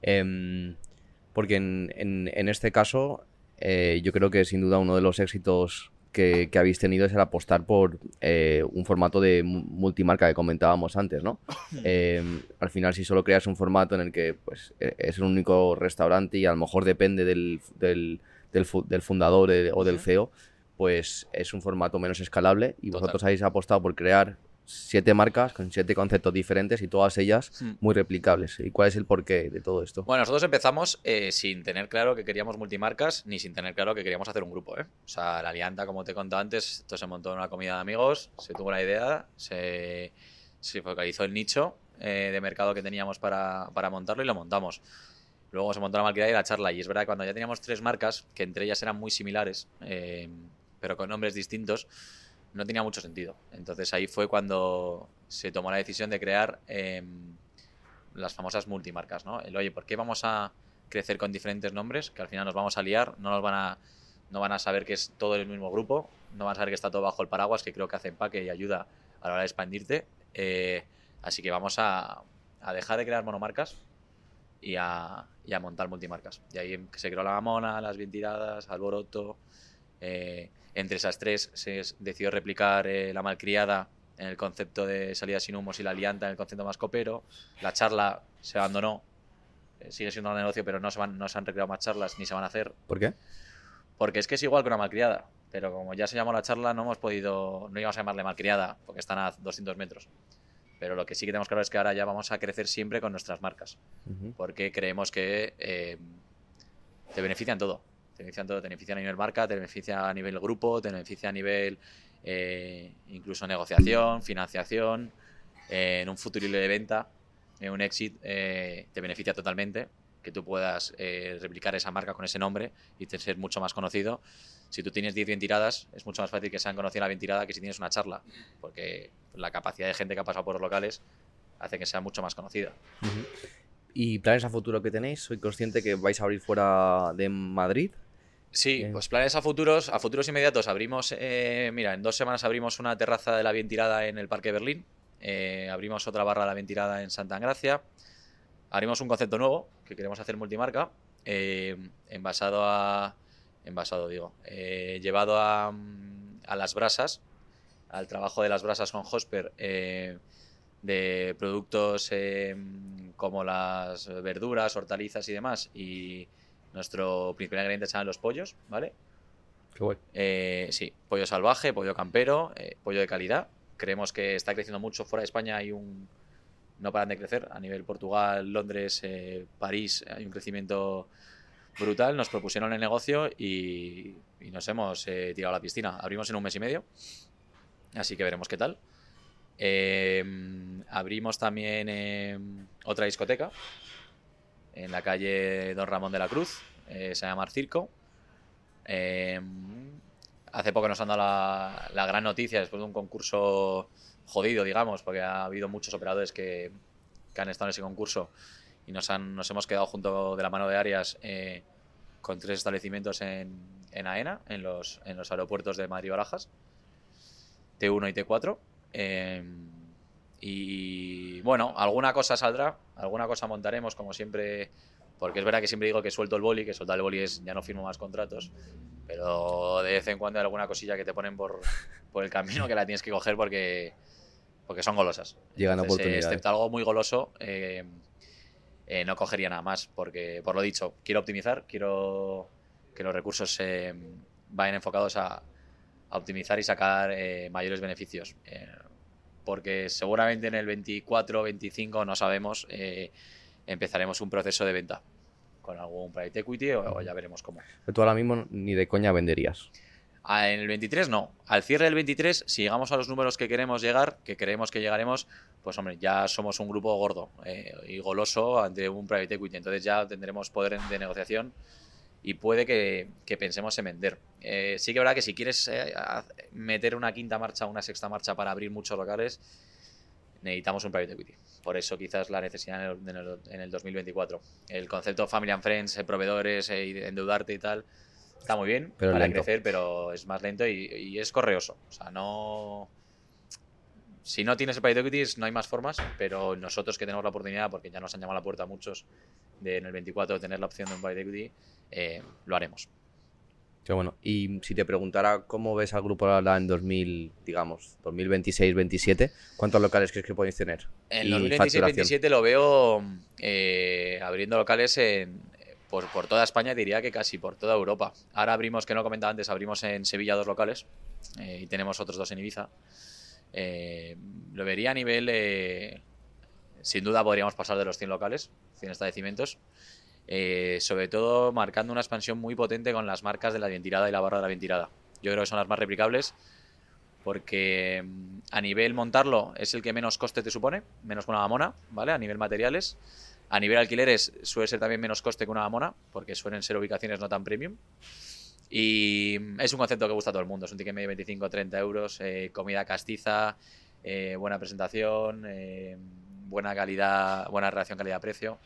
Em, porque en, este caso, eh, yo creo que sin duda uno de los éxitos que, habéis tenido es el apostar por eh, un formato de multimarca que comentábamos antes, ¿no? Em, al final, si solo creas un formato en el que pues, e, es el único restaurante y a lo mejor depende del, del, fundador eh, o del CEO, pues es un formato menos escalable y vosotros habéis apostado por crear siete marcas con siete conceptos diferentes y todas ellas muy replicables. ¿Y cuál es el porqué de todo esto? Bueno, nosotros empezamos eh, sin tener claro que queríamos multimarcas ni sin tener claro que queríamos hacer un grupo. ¿eh? O sea, la alianza, como te he contado antes, esto se montó en una comida de amigos, se tuvo la idea, se, focalizó el nicho eh, de mercado que teníamos para, montarlo y lo montamos. Luego se montó la marca y la charla. Y es verdad que cuando ya teníamos tres marcas, que entre ellas eran muy similares, pero con nombres distintos, no tenía mucho sentido. Entonces ahí fue cuando se tomó la decisión de crear em, las famosas multimarcas, ¿no? El, oye, ¿por qué vamos a crecer con diferentes nombres? Que al final nos vamos a liar, no nos van a, no van a saber que es todo el mismo grupo, no van a saber que está todo bajo el paraguas, que creo que hace empaque y ayuda a la hora de expandirte. Eh, así que vamos a, dejar de crear monomarcas y a, montar multimarcas. Y ahí se creó la Gamona, las bien tiradas, Alboroto, eh, entre esas tres se decidió replicar eh, la malcriada en el concepto de salida sin humos y la alianta en el concepto más copero. La charla se abandonó, eh, sigue siendo un negocio, pero no se, van, no se han recreado más charlas ni se van a hacer. ¿Por qué? Porque es que es igual que una malcriada, pero como ya se llamó la charla, no hemos podido, no íbamos a llamarle malcriada, porque están a 200 metros. Pero lo que sí que tenemos claro es que ahora ya vamos a crecer siempre con nuestras marcas, porque creemos que eh, te benefician todo te beneficia a nivel marca, te beneficia a nivel grupo, te beneficia a nivel eh, incluso negociación, financiación, eh, en un futuro de venta, en un exit, eh, te beneficia totalmente que tú puedas replicar esa marca con ese nombre y ser mucho más conocido. Si tú tienes 10 bien tiradas, es mucho más fácil que sean conocidas la bien tirada que si tienes una charla, porque la capacidad de gente que ha pasado por los locales hace que sea mucho más conocida. ¿Y planes a futuro que tenéis? Soy consciente que vais a abrir fuera de Madrid. Sí, pues planes a futuros, a futuros inmediatos. Abrimos, eh, mira, en dos semanas abrimos una terraza de la bien tirada en el Parque Berlín. Eh, abrimos otra barra de la bien tirada en Santa Gracia. Abrimos un concepto nuevo que queremos hacer multimarca, eh, envasado a, envasado digo, llevado a, a, las brasas, al trabajo de las brasas con Hosper, de productos como las verduras, hortalizas y demás y nuestro principal ingrediente son los pollos, ¿vale? Qué guay. Eh, sí, pollo salvaje, pollo campero, eh, pollo de calidad. Creemos que está creciendo mucho fuera de España. Hay un. No paran de crecer. A nivel Portugal, Londres, eh, París, hay un crecimiento brutal. Nos propusieron el negocio y, nos hemos tirado a la piscina. Abrimos en un mes y medio. Así que veremos qué tal. abrimos también otra discoteca en la calle Don Ramón de la Cruz, eh, se llama Circo. Em, hace poco nos han dado la, gran noticia después de un concurso jodido, digamos, porque ha habido muchos operadores que, han estado en ese concurso y nos, han, nos hemos quedado junto de la mano de Arias eh, con tres establecimientos en, en, AENA, en los, en los aeropuertos de Madrid y Barajas, T1 y T4. Y bueno, alguna cosa saldrá, alguna cosa montaremos, como siempre, porque es verdad que siempre digo que suelto el boli, que soltar el boli es ya no firmo más contratos, pero de vez en cuando hay alguna cosilla que te ponen por, por el camino que la tienes que coger porque, porque son golosas. Llegan Entonces, oportunidades. excepto algo muy goloso, eh, eh, no cogería nada más, porque por lo dicho, quiero optimizar, quiero que los recursos eh, vayan enfocados a, a optimizar y sacar mayores beneficios porque seguramente en el 24 25 no sabemos, eh, empezaremos un proceso de venta con algún private equity o, ya veremos cómo. Pero tú ahora mismo ni de coña venderías. Ah, en el 23 no. Al cierre del 23, si llegamos a los números que queremos llegar, que creemos que llegaremos, pues hombre, ya somos un grupo gordo eh, y goloso ante un private equity. Entonces ya tendremos poder de negociación y puede que, pensemos en vender. Eh, sí que es verdad que si quieres eh, meter una quinta marcha o una sexta marcha para abrir muchos locales, necesitamos un private equity. Por eso quizás la necesidad en el, 2024. El concepto Family and Friends, eh, proveedores, endeudarte y tal, está muy bien para crecer, pero es más lento y, es correoso. O sea, no... Si no tienes el private equity no hay más formas, pero nosotros que tenemos la oportunidad, porque ya nos han llamado a la puerta muchos de en el 24 de tener la opción de un private equity, eh, lo haremos. Qué bueno. Y si te preguntara cómo ves al grupo en 2000, digamos, 2026-27, ¿cuántos locales crees que podéis tener? En 2026-27 lo veo eh, abriendo locales en, por, por, toda España, diría que casi por toda Europa. Ahora abrimos, que no comentaba antes, abrimos en Sevilla dos locales eh, y tenemos otros dos en Ibiza. Eh, lo vería a nivel, eh, sin duda podríamos pasar de los 100 locales, 100 establecimientos. Sobre todo marcando una expansión muy potente con las marcas de la ventilada y la barra de la ventilada. Yo creo que son las más replicables porque mm, a nivel montarlo es el que menos coste te supone, menos que una mamona, ¿vale? A nivel materiales. A nivel alquileres suele ser también menos coste que una mamona, porque suelen ser ubicaciones no tan premium. Y es un concepto que gusta a todo el mundo. Es un ticket medio 25-30 euros, eh, comida castiza, eh, buena presentación, eh, buena calidad, buena relación calidad-precio.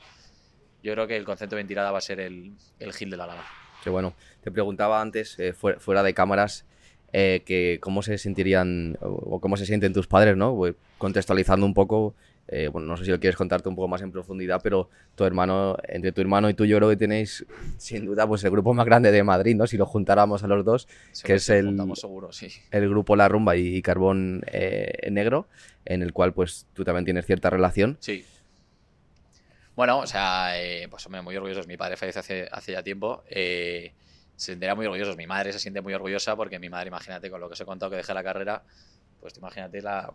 Yo creo que el concepto de ventilada va a ser el, el gil de la lava. Qué bueno. Te preguntaba antes, fuera de cámaras, que cómo se sentirían o cómo se sienten tus padres, ¿no? Pues, contextualizando un poco, eh, bueno, no sé si lo quieres contarte un poco más en profundidad, pero tu hermano, entre tu hermano y tú, yo creo que tenéis sin duda pues el grupo más grande de Madrid, ¿no? Si lo juntáramos a los dos, que es el, el grupo La Rumba y, Carbón eh, Negro, en el cual pues tú también tienes cierta relación. Sí. Bueno, o sea, eh, pues hombre, muy orgullosos. Mi padre falleció hace, hace ya tiempo. se sentiría muy orgullosos. Mi madre se siente muy orgullosa porque mi madre, imagínate, con lo que os he contado que dejé la carrera, pues imagínate la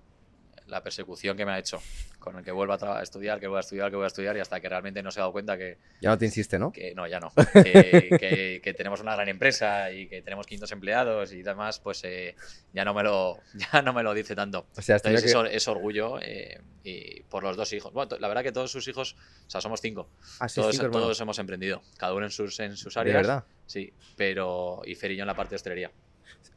la persecución que me ha hecho con el que vuelva a estudiar, que voy a estudiar, que voy a estudiar y hasta que realmente no se ha dado cuenta que... Ya no te insiste, ¿no? Que no, ya no. que, tenemos una gran empresa y que tenemos 500 empleados y demás, pues eh, ya, no me lo, ya no me lo dice tanto. O sea, Entonces es, orgullo eh, y por los dos hijos. Bueno, la verdad que todos sus hijos, o sea, somos cinco. Ah, todos, todos hemos emprendido, cada uno en sus, en sus áreas. ¿De verdad? Sí, pero... Y Fer y yo en la parte de hostelería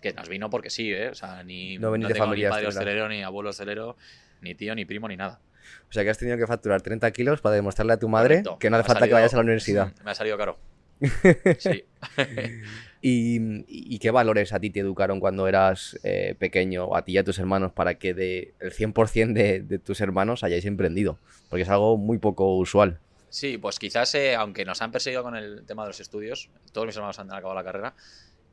que nos vino porque sí, ¿eh? O sea, ni, no, no tengo ni padre hostelero, ni abuelo hostelero, ni tío, ni primo, ni nada. O sea que has tenido que facturar 30 kilos para demostrarle a tu madre que no hace falta que vayas a la universidad. Me ha salido caro. sí. ¿Y, qué valores a ti te educaron cuando eras eh, pequeño, a ti y a tus hermanos, para que de el 100% de, de, tus hermanos hayáis emprendido? Porque es algo muy poco usual. Sí, pues quizás, eh, aunque nos han perseguido con el tema de los estudios, todos mis hermanos han acabado la carrera,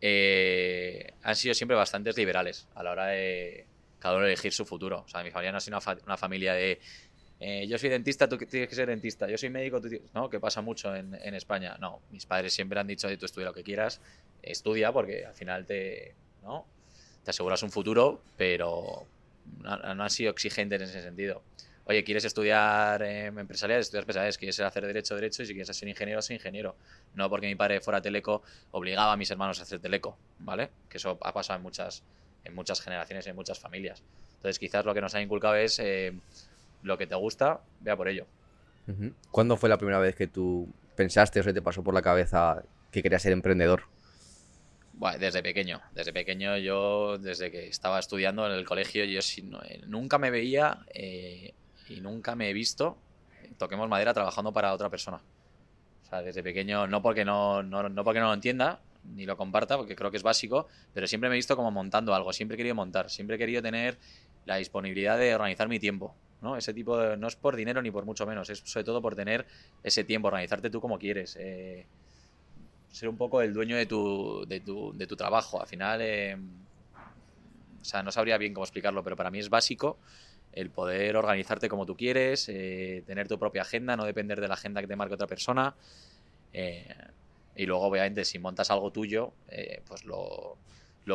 eh, han sido siempre bastante liberales a la hora de cada uno elegir su futuro. O sea, mi familia no ha sido una, familia de eh, yo soy dentista, tú tienes que ser dentista, yo soy médico, ¿no? Que pasa mucho en, España. No, mis padres siempre han dicho, tú estudia lo que quieras, estudia porque al final te, te aseguras un futuro, pero no, no han sido exigentes en ese sentido oye, ¿quieres estudiar eh, empresarial? Estudias empresariales, ¿quieres hacer derecho, derecho? Y si quieres ser ingeniero, ser ingeniero. No porque mi padre fuera teleco, obligaba a mis hermanos a hacer teleco, ¿vale? Que eso ha pasado en muchas, en muchas generaciones, en muchas familias. Entonces, quizás lo que nos ha inculcado es eh, lo que te gusta, vea por ello. ¿Cuándo fue la primera vez que tú pensaste o se te pasó por la cabeza que querías ser emprendedor? Bueno, desde pequeño, desde pequeño yo, desde que estaba estudiando en el colegio, yo eh, nunca me veía y nunca me he visto, toquemos madera, trabajando para otra persona. O sea, desde pequeño, no porque no, no, porque no lo entienda, ni lo comparta, porque creo que es básico, pero siempre me he visto como montando algo, siempre he querido montar, siempre he querido tener la disponibilidad de organizar mi tiempo. ¿no? Ese tipo de, no es por dinero ni por mucho menos, es sobre todo por tener ese tiempo, organizarte tú como quieres. Eh, ser un poco el dueño de tu, de tu, de tu trabajo. Al final, eh, o sea, no sabría bien cómo explicarlo, pero para mí es básico el poder organizarte como tú quieres, eh, tener tu propia agenda, no depender de la agenda que te marque otra persona. Eh, y luego, obviamente, si montas algo tuyo, eh, pues lo,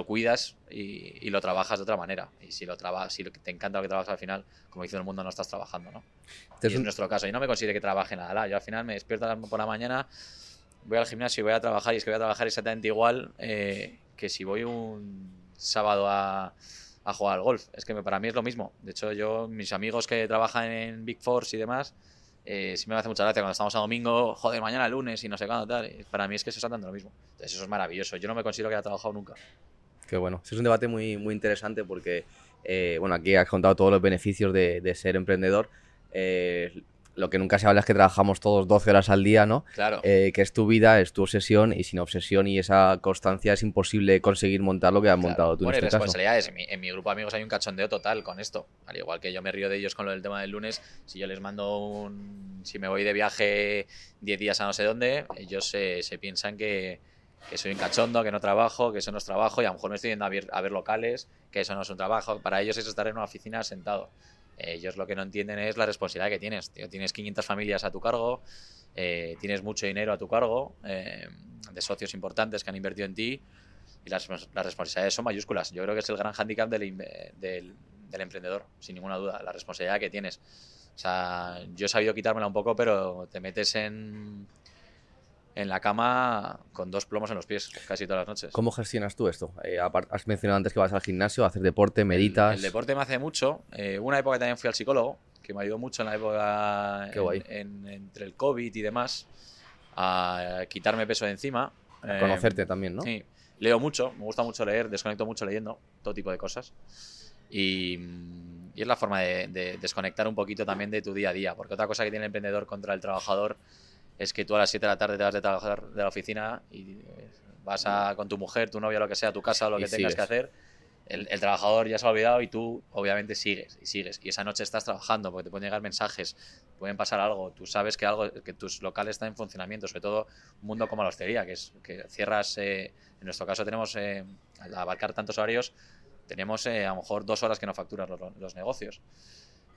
cuidas y, lo trabajas de otra manera. Y si lo trabajas, si te encanta lo que trabajas al final, como dice el mundo, no estás trabajando, ¿no? Este es nuestro caso. Yo no me considero que trabaje nada. Yo al final me despierto por la mañana, voy al gimnasio y voy a trabajar, y es que voy a trabajar exactamente igual que si voy un sábado a a jugar al golf. Es que para mí es lo mismo. De hecho, yo, mis amigos que trabajan en Big Force y demás, eh, sí me hace mucha gracia cuando estamos a domingo, joder, mañana lunes y no sé cuándo tal. Para mí es que se está dando lo mismo. Entonces, eso es maravilloso. Yo no me considero que haya trabajado nunca. Qué bueno. Es un debate muy, muy interesante porque, eh, bueno, aquí has contado todos los beneficios de, de ser emprendedor. Eh, lo que nunca se habla es que trabajamos todos 12 horas al día, ¿no? Claro. Eh, que es tu vida, es tu obsesión y sin obsesión y esa constancia es imposible conseguir montar lo que has montado tú. Bueno, en este responsabilidades. En mi, en mi, grupo de amigos hay un cachondeo total con esto. Al igual que yo me río de ellos con lo del tema del lunes, si yo les mando un. Si me voy de viaje 10 días a no sé dónde, ellos se, se piensan que, que soy un cachondo, que no trabajo, que eso no es trabajo y a lo mejor me estoy yendo a ver, a ver locales, que eso no es un trabajo. Para ellos es estar en una oficina sentado Ellos lo que no entienden es la responsabilidad que tienes. Tienes 500 familias a tu cargo, eh, tienes mucho dinero a tu cargo, eh, de socios importantes que han invertido en ti y las, responsabilidades son mayúsculas. Yo creo que es el gran hándicap del, del, del, emprendedor, sin ninguna duda, la responsabilidad que tienes. O sea, yo he sabido quitármela un poco, pero te metes en, en la cama con dos plomos en los pies casi todas las noches. ¿Cómo gestionas tú esto? Eh, has mencionado antes que vas al gimnasio, a hacer deporte, meditas. El, deporte me hace mucho. Eh, una época también fui al psicólogo, que me ayudó mucho en la época entre el COVID y demás a quitarme peso de encima. A conocerte también, ¿no? Sí. Leo mucho, me gusta mucho leer, desconecto mucho leyendo, todo tipo de cosas. Y, es la forma de, de, desconectar un poquito también de tu día a día, porque otra cosa que tiene el emprendedor contra el trabajador es que tú a las 7 de la tarde te vas de trabajar de la oficina y eh, vas a, con tu mujer, tu novia, lo que sea, a tu casa, lo que tengas que hacer. El, trabajador ya se ha olvidado y tú obviamente sigues y sigues. Y esa noche estás trabajando porque te pueden llegar mensajes, pueden pasar algo. Tú sabes que algo que tus locales están en funcionamiento, sobre todo un mundo como la hostelería, que es que cierras. Eh, en nuestro caso tenemos eh, al abarcar tantos horarios, tenemos a lo mejor dos horas que no facturan los negocios.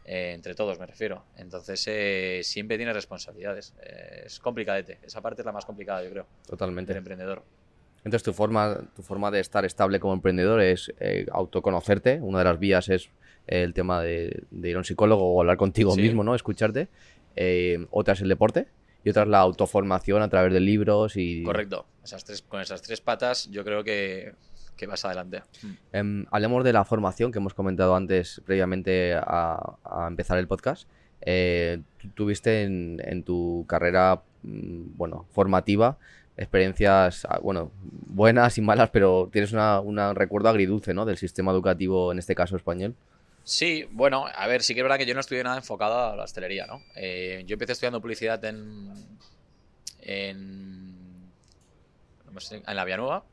Eh, entre todos me refiero. Entonces eh, siempre tiene responsabilidades. Eh, es complicadete. Esa parte es la más complicada, yo creo. Totalmente. Del emprendedor. Entonces tu forma, tu forma de estar estable como emprendedor es autoconocerte. Una de las vías es el tema de, ir a un psicólogo o hablar contigo mismo, ¿no? Escucharte. otra es el deporte y otra es la autoformación a través de libros y... Correcto. Esas tres, con esas tres patas yo creo que que vas adelante. Em, hablemos de la formación que hemos comentado antes, previamente a, empezar el podcast. Eh, tuviste en, tu carrera, mm, bueno, formativa, experiencias, ah, bueno, buenas y malas, pero tienes un recuerdo agridulce, ¿no? Del sistema educativo, en este caso español. Sí, bueno, a ver, sí que es verdad que yo no estudié nada enfocado a la hostelería, ¿no? Eh, yo empecé estudiando publicidad en, en, en la Villanueva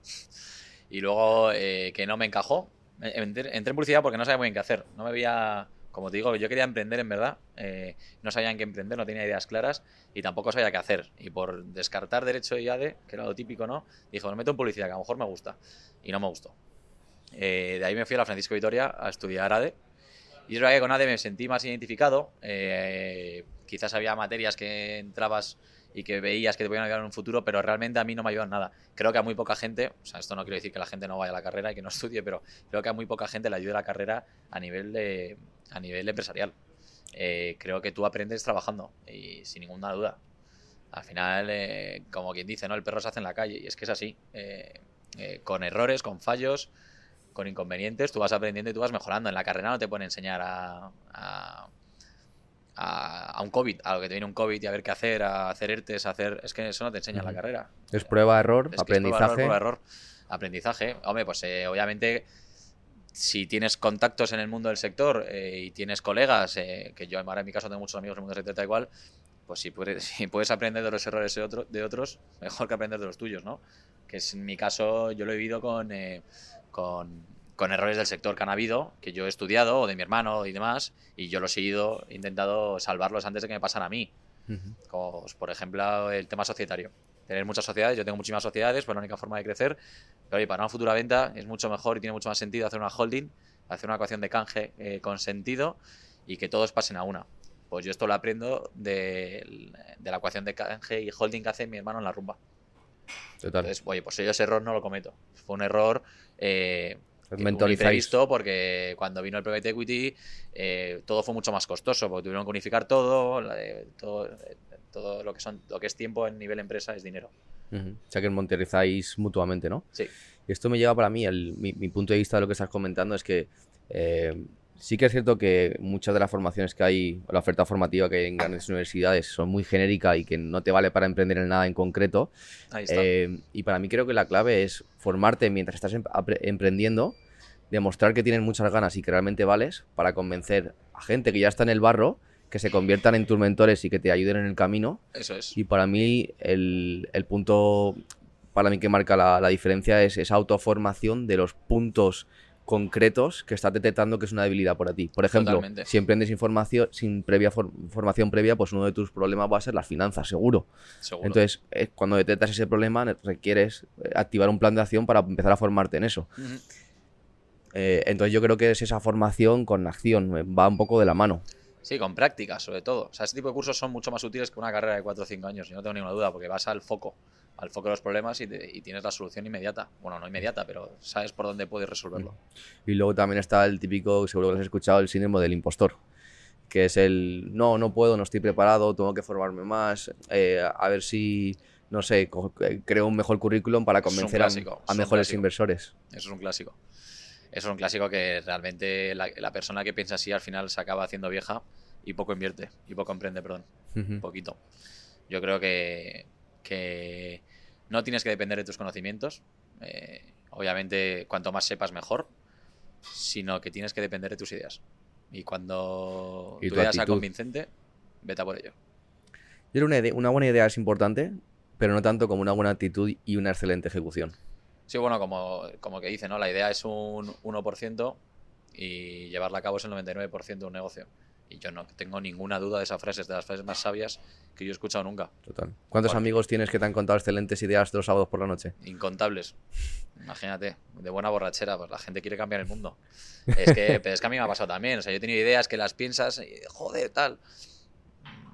y luego eh, que no me encajó. Entré, en publicidad porque no sabía muy bien qué hacer. No me veía, como te digo, yo quería emprender en verdad. Eh, no sabía en qué emprender, no tenía ideas claras y tampoco sabía qué hacer. Y por descartar Derecho y ADE, que era lo típico, ¿no? Dijo, me meto en publicidad, que a lo mejor me gusta. Y no me gustó. Eh, de ahí me fui a la Francisco Vitoria a estudiar ADE. Y es verdad que con ADE me sentí más identificado. quizás había materias que entrabas y que veías que te podían ayudar en un futuro, pero realmente a mí no me ayudan nada. Creo que a muy poca gente, o sea, esto no quiero decir que la gente no vaya a la carrera y que no estudie, pero creo que a muy poca gente le ayuda la carrera a nivel, de, a nivel empresarial. Eh, creo que tú aprendes trabajando y sin ninguna duda. Al final, eh, como quien dice, ¿no? El perro se hace en la calle y es que es así. Eh, con errores, con fallos, con inconvenientes, tú vas aprendiendo y tú vas mejorando. En la carrera no te pueden enseñar a, un COVID, a lo que te viene un COVID y a ver qué hacer, a hacer ERTES, a hacer. Es que eso no te enseña la carrera. Es prueba, error, aprendizaje. prueba, error, aprendizaje. Hombre, pues eh, obviamente, si tienes contactos en el mundo del sector eh, y tienes colegas, eh, que yo ahora en mi caso tengo muchos amigos en el mundo del sector, da igual, pues si puedes, si puedes aprender de los errores de, otro, de otros, mejor que aprender de los tuyos, ¿no? Que es en mi caso, yo lo he vivido con, con con errores del sector que han habido, que yo he estudiado, o de mi hermano y demás, y yo los he ido, he intentado salvarlos antes de que me pasaran a mí. Como, pues, por ejemplo, el tema societario. Tener muchas sociedades, yo tengo muchísimas sociedades, pues la única forma de crecer. Pero oye, para una futura venta es mucho mejor y tiene mucho más sentido hacer una holding, hacer una ecuación de canje eh, con sentido y que todos pasen a una. Pues yo esto lo aprendo de, la ecuación de canje y holding que hace mi hermano en la rumba. Total. Entonces, oye, pues yo ese error no lo cometo. Fue un error eh, visto porque cuando vino el private equity eh, todo fue mucho más costoso porque tuvieron que unificar todo, todo, todo, lo que son lo que es tiempo en nivel empresa es dinero. O sea que monetarizáis mutuamente, ¿no? Sí. Y esto me lleva para mí, el, mi, punto de vista de lo que estás comentando es que eh, sí que es cierto que muchas de las formaciones que hay, la oferta formativa que hay en grandes universidades son muy genérica y que no te vale para emprender en nada en concreto. Ahí está. Eh, y para mí creo que la clave es formarte mientras estás em, emprendiendo demostrar que tienes muchas ganas y que realmente vales para convencer a gente que ya está en el barro que se conviertan en tus mentores y que te ayuden en el camino. Eso es. Y para mí el, punto para mí que marca la, diferencia es esa autoformación de los puntos concretos que estás detectando que es una debilidad para ti. Por ejemplo, si emprendes información sin previa formación previa, pues uno de tus problemas va a ser las finanzas, seguro. Entonces, eh, cuando detectas ese problema, requieres activar un plan de acción para empezar a formarte en eso. Eh, entonces yo creo que es esa formación con acción, eh, va un poco de la mano. Sí, con práctica, sobre todo. O sea, este tipo de cursos son mucho más útiles que una carrera de 4 o 5 años, y no tengo ninguna duda, porque vas al foco, al foco de los problemas y, tienes la solución inmediata. Bueno, no inmediata, pero sabes por dónde puedes resolverlo. Y luego también está el típico, seguro que has escuchado, el síndrome del impostor, que es el, no, no puedo, no estoy preparado, tengo que formarme más, eh, a ver si, no sé, creo un mejor currículum para convencer a, mejores inversores. Eso es un clásico. Eso es un clásico que realmente la, persona que piensa así al final se acaba haciendo vieja y poco invierte, y poco emprende, perdón. Poquito. Yo creo que, que, no tienes que depender de tus conocimientos. Eh, obviamente, cuanto más sepas, mejor. Sino que tienes que depender de tus ideas. Y cuando tu, idea sea convincente, vete a por ello. Yo una, una buena idea es importante, pero no tanto como una buena actitud y una excelente ejecución. Sí, bueno, como, como que dice, ¿no? La idea es un 1% y llevarla a cabo es el 99% de un negocio. Y yo no tengo ninguna duda de esa frase, es de las frases más sabias que yo he escuchado nunca. Total. ¿Cuántos amigos tienes que te han contado excelentes ideas los sábados por la noche? Incontables. Imagínate, de buena borrachera, pues la gente quiere cambiar el mundo. Es que, es que a mí me ha pasado también. O sea, yo he tenido ideas que las piensas y, joder, tal.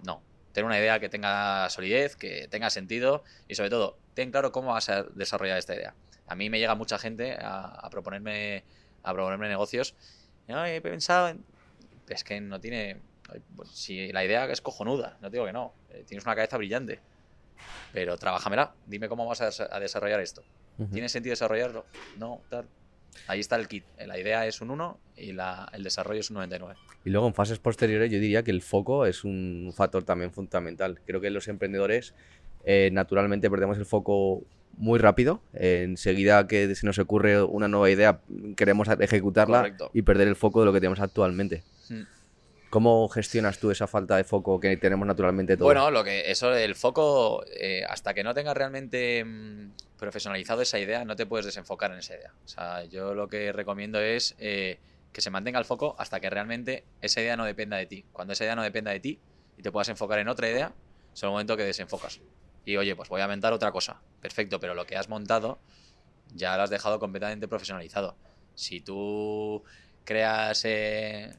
No. Tener una idea que tenga solidez, que tenga sentido y sobre todo, ten claro cómo vas a desarrollar esta idea. A mí me llega mucha gente a, proponerme a proponerme negocios. he pensado en... Es que no tiene... Pues, si la idea es cojonuda, no digo que no. Eh, tienes una cabeza brillante. Pero trabájamela. Dime cómo vas a, desarrollar esto. ¿Tiene sentido desarrollarlo? No, tal. Ahí está el kit. La idea es un 1 y el desarrollo es un 99. Y luego en fases posteriores yo diría que el foco es un factor también fundamental. Creo que los emprendedores eh, naturalmente perdemos el foco muy rápido. enseguida que se nos ocurre una nueva idea, queremos ejecutarla y perder el foco de lo que tenemos actualmente. Hmm. ¿Cómo gestionas tú esa falta de foco que tenemos naturalmente todos? Bueno, lo que eso el foco, eh, hasta que no tengas realmente mm, profesionalizado esa idea, no te puedes desenfocar en esa idea. O sea, yo lo que recomiendo es eh, que se mantenga el foco hasta que realmente esa idea no dependa de ti. Cuando esa idea no dependa de ti y te puedas enfocar en otra idea, es el momento que desenfocas y oye, pues voy a montar otra cosa. Perfecto, pero lo que has montado ya lo has dejado completamente profesionalizado. Si tú creas eh,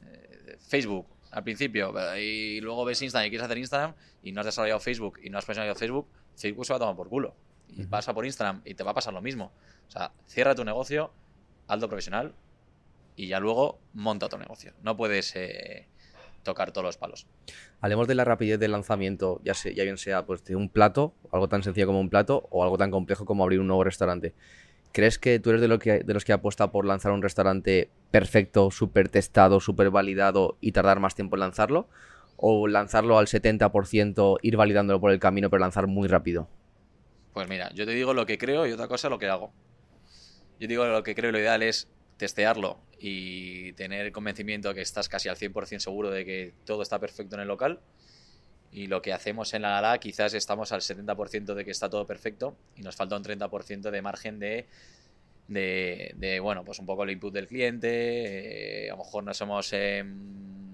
Facebook al principio y luego ves Instagram y quieres hacer Instagram y no has desarrollado Facebook y no has profesionalizado Facebook, Facebook se va a tomar por culo. Y vas a por Instagram y te va a pasar lo mismo. O sea, cierra tu negocio, alto profesional y ya luego monta tu negocio. No puedes eh, tocar todos los palos. Hablemos de la rapidez del lanzamiento, ya, sea, ya bien sea pues, de un plato, algo tan sencillo como un plato, o algo tan complejo como abrir un nuevo restaurante. ¿Crees que tú eres de, lo que, de los que apuesta por lanzar un restaurante perfecto, súper testado, súper validado y tardar más tiempo en lanzarlo? ¿O lanzarlo al 70%, ir validándolo por el camino, pero lanzar muy rápido? Pues mira, yo te digo lo que creo y otra cosa lo que hago. Yo digo lo que creo lo ideal es testearlo y tener el convencimiento que estás casi al 100% seguro de que todo está perfecto en el local. Y lo que hacemos en la gala, quizás estamos al 70% de que está todo perfecto y nos falta un 30% de margen de, de, bueno, pues un poco el input del cliente. Eh, a lo mejor no somos, em,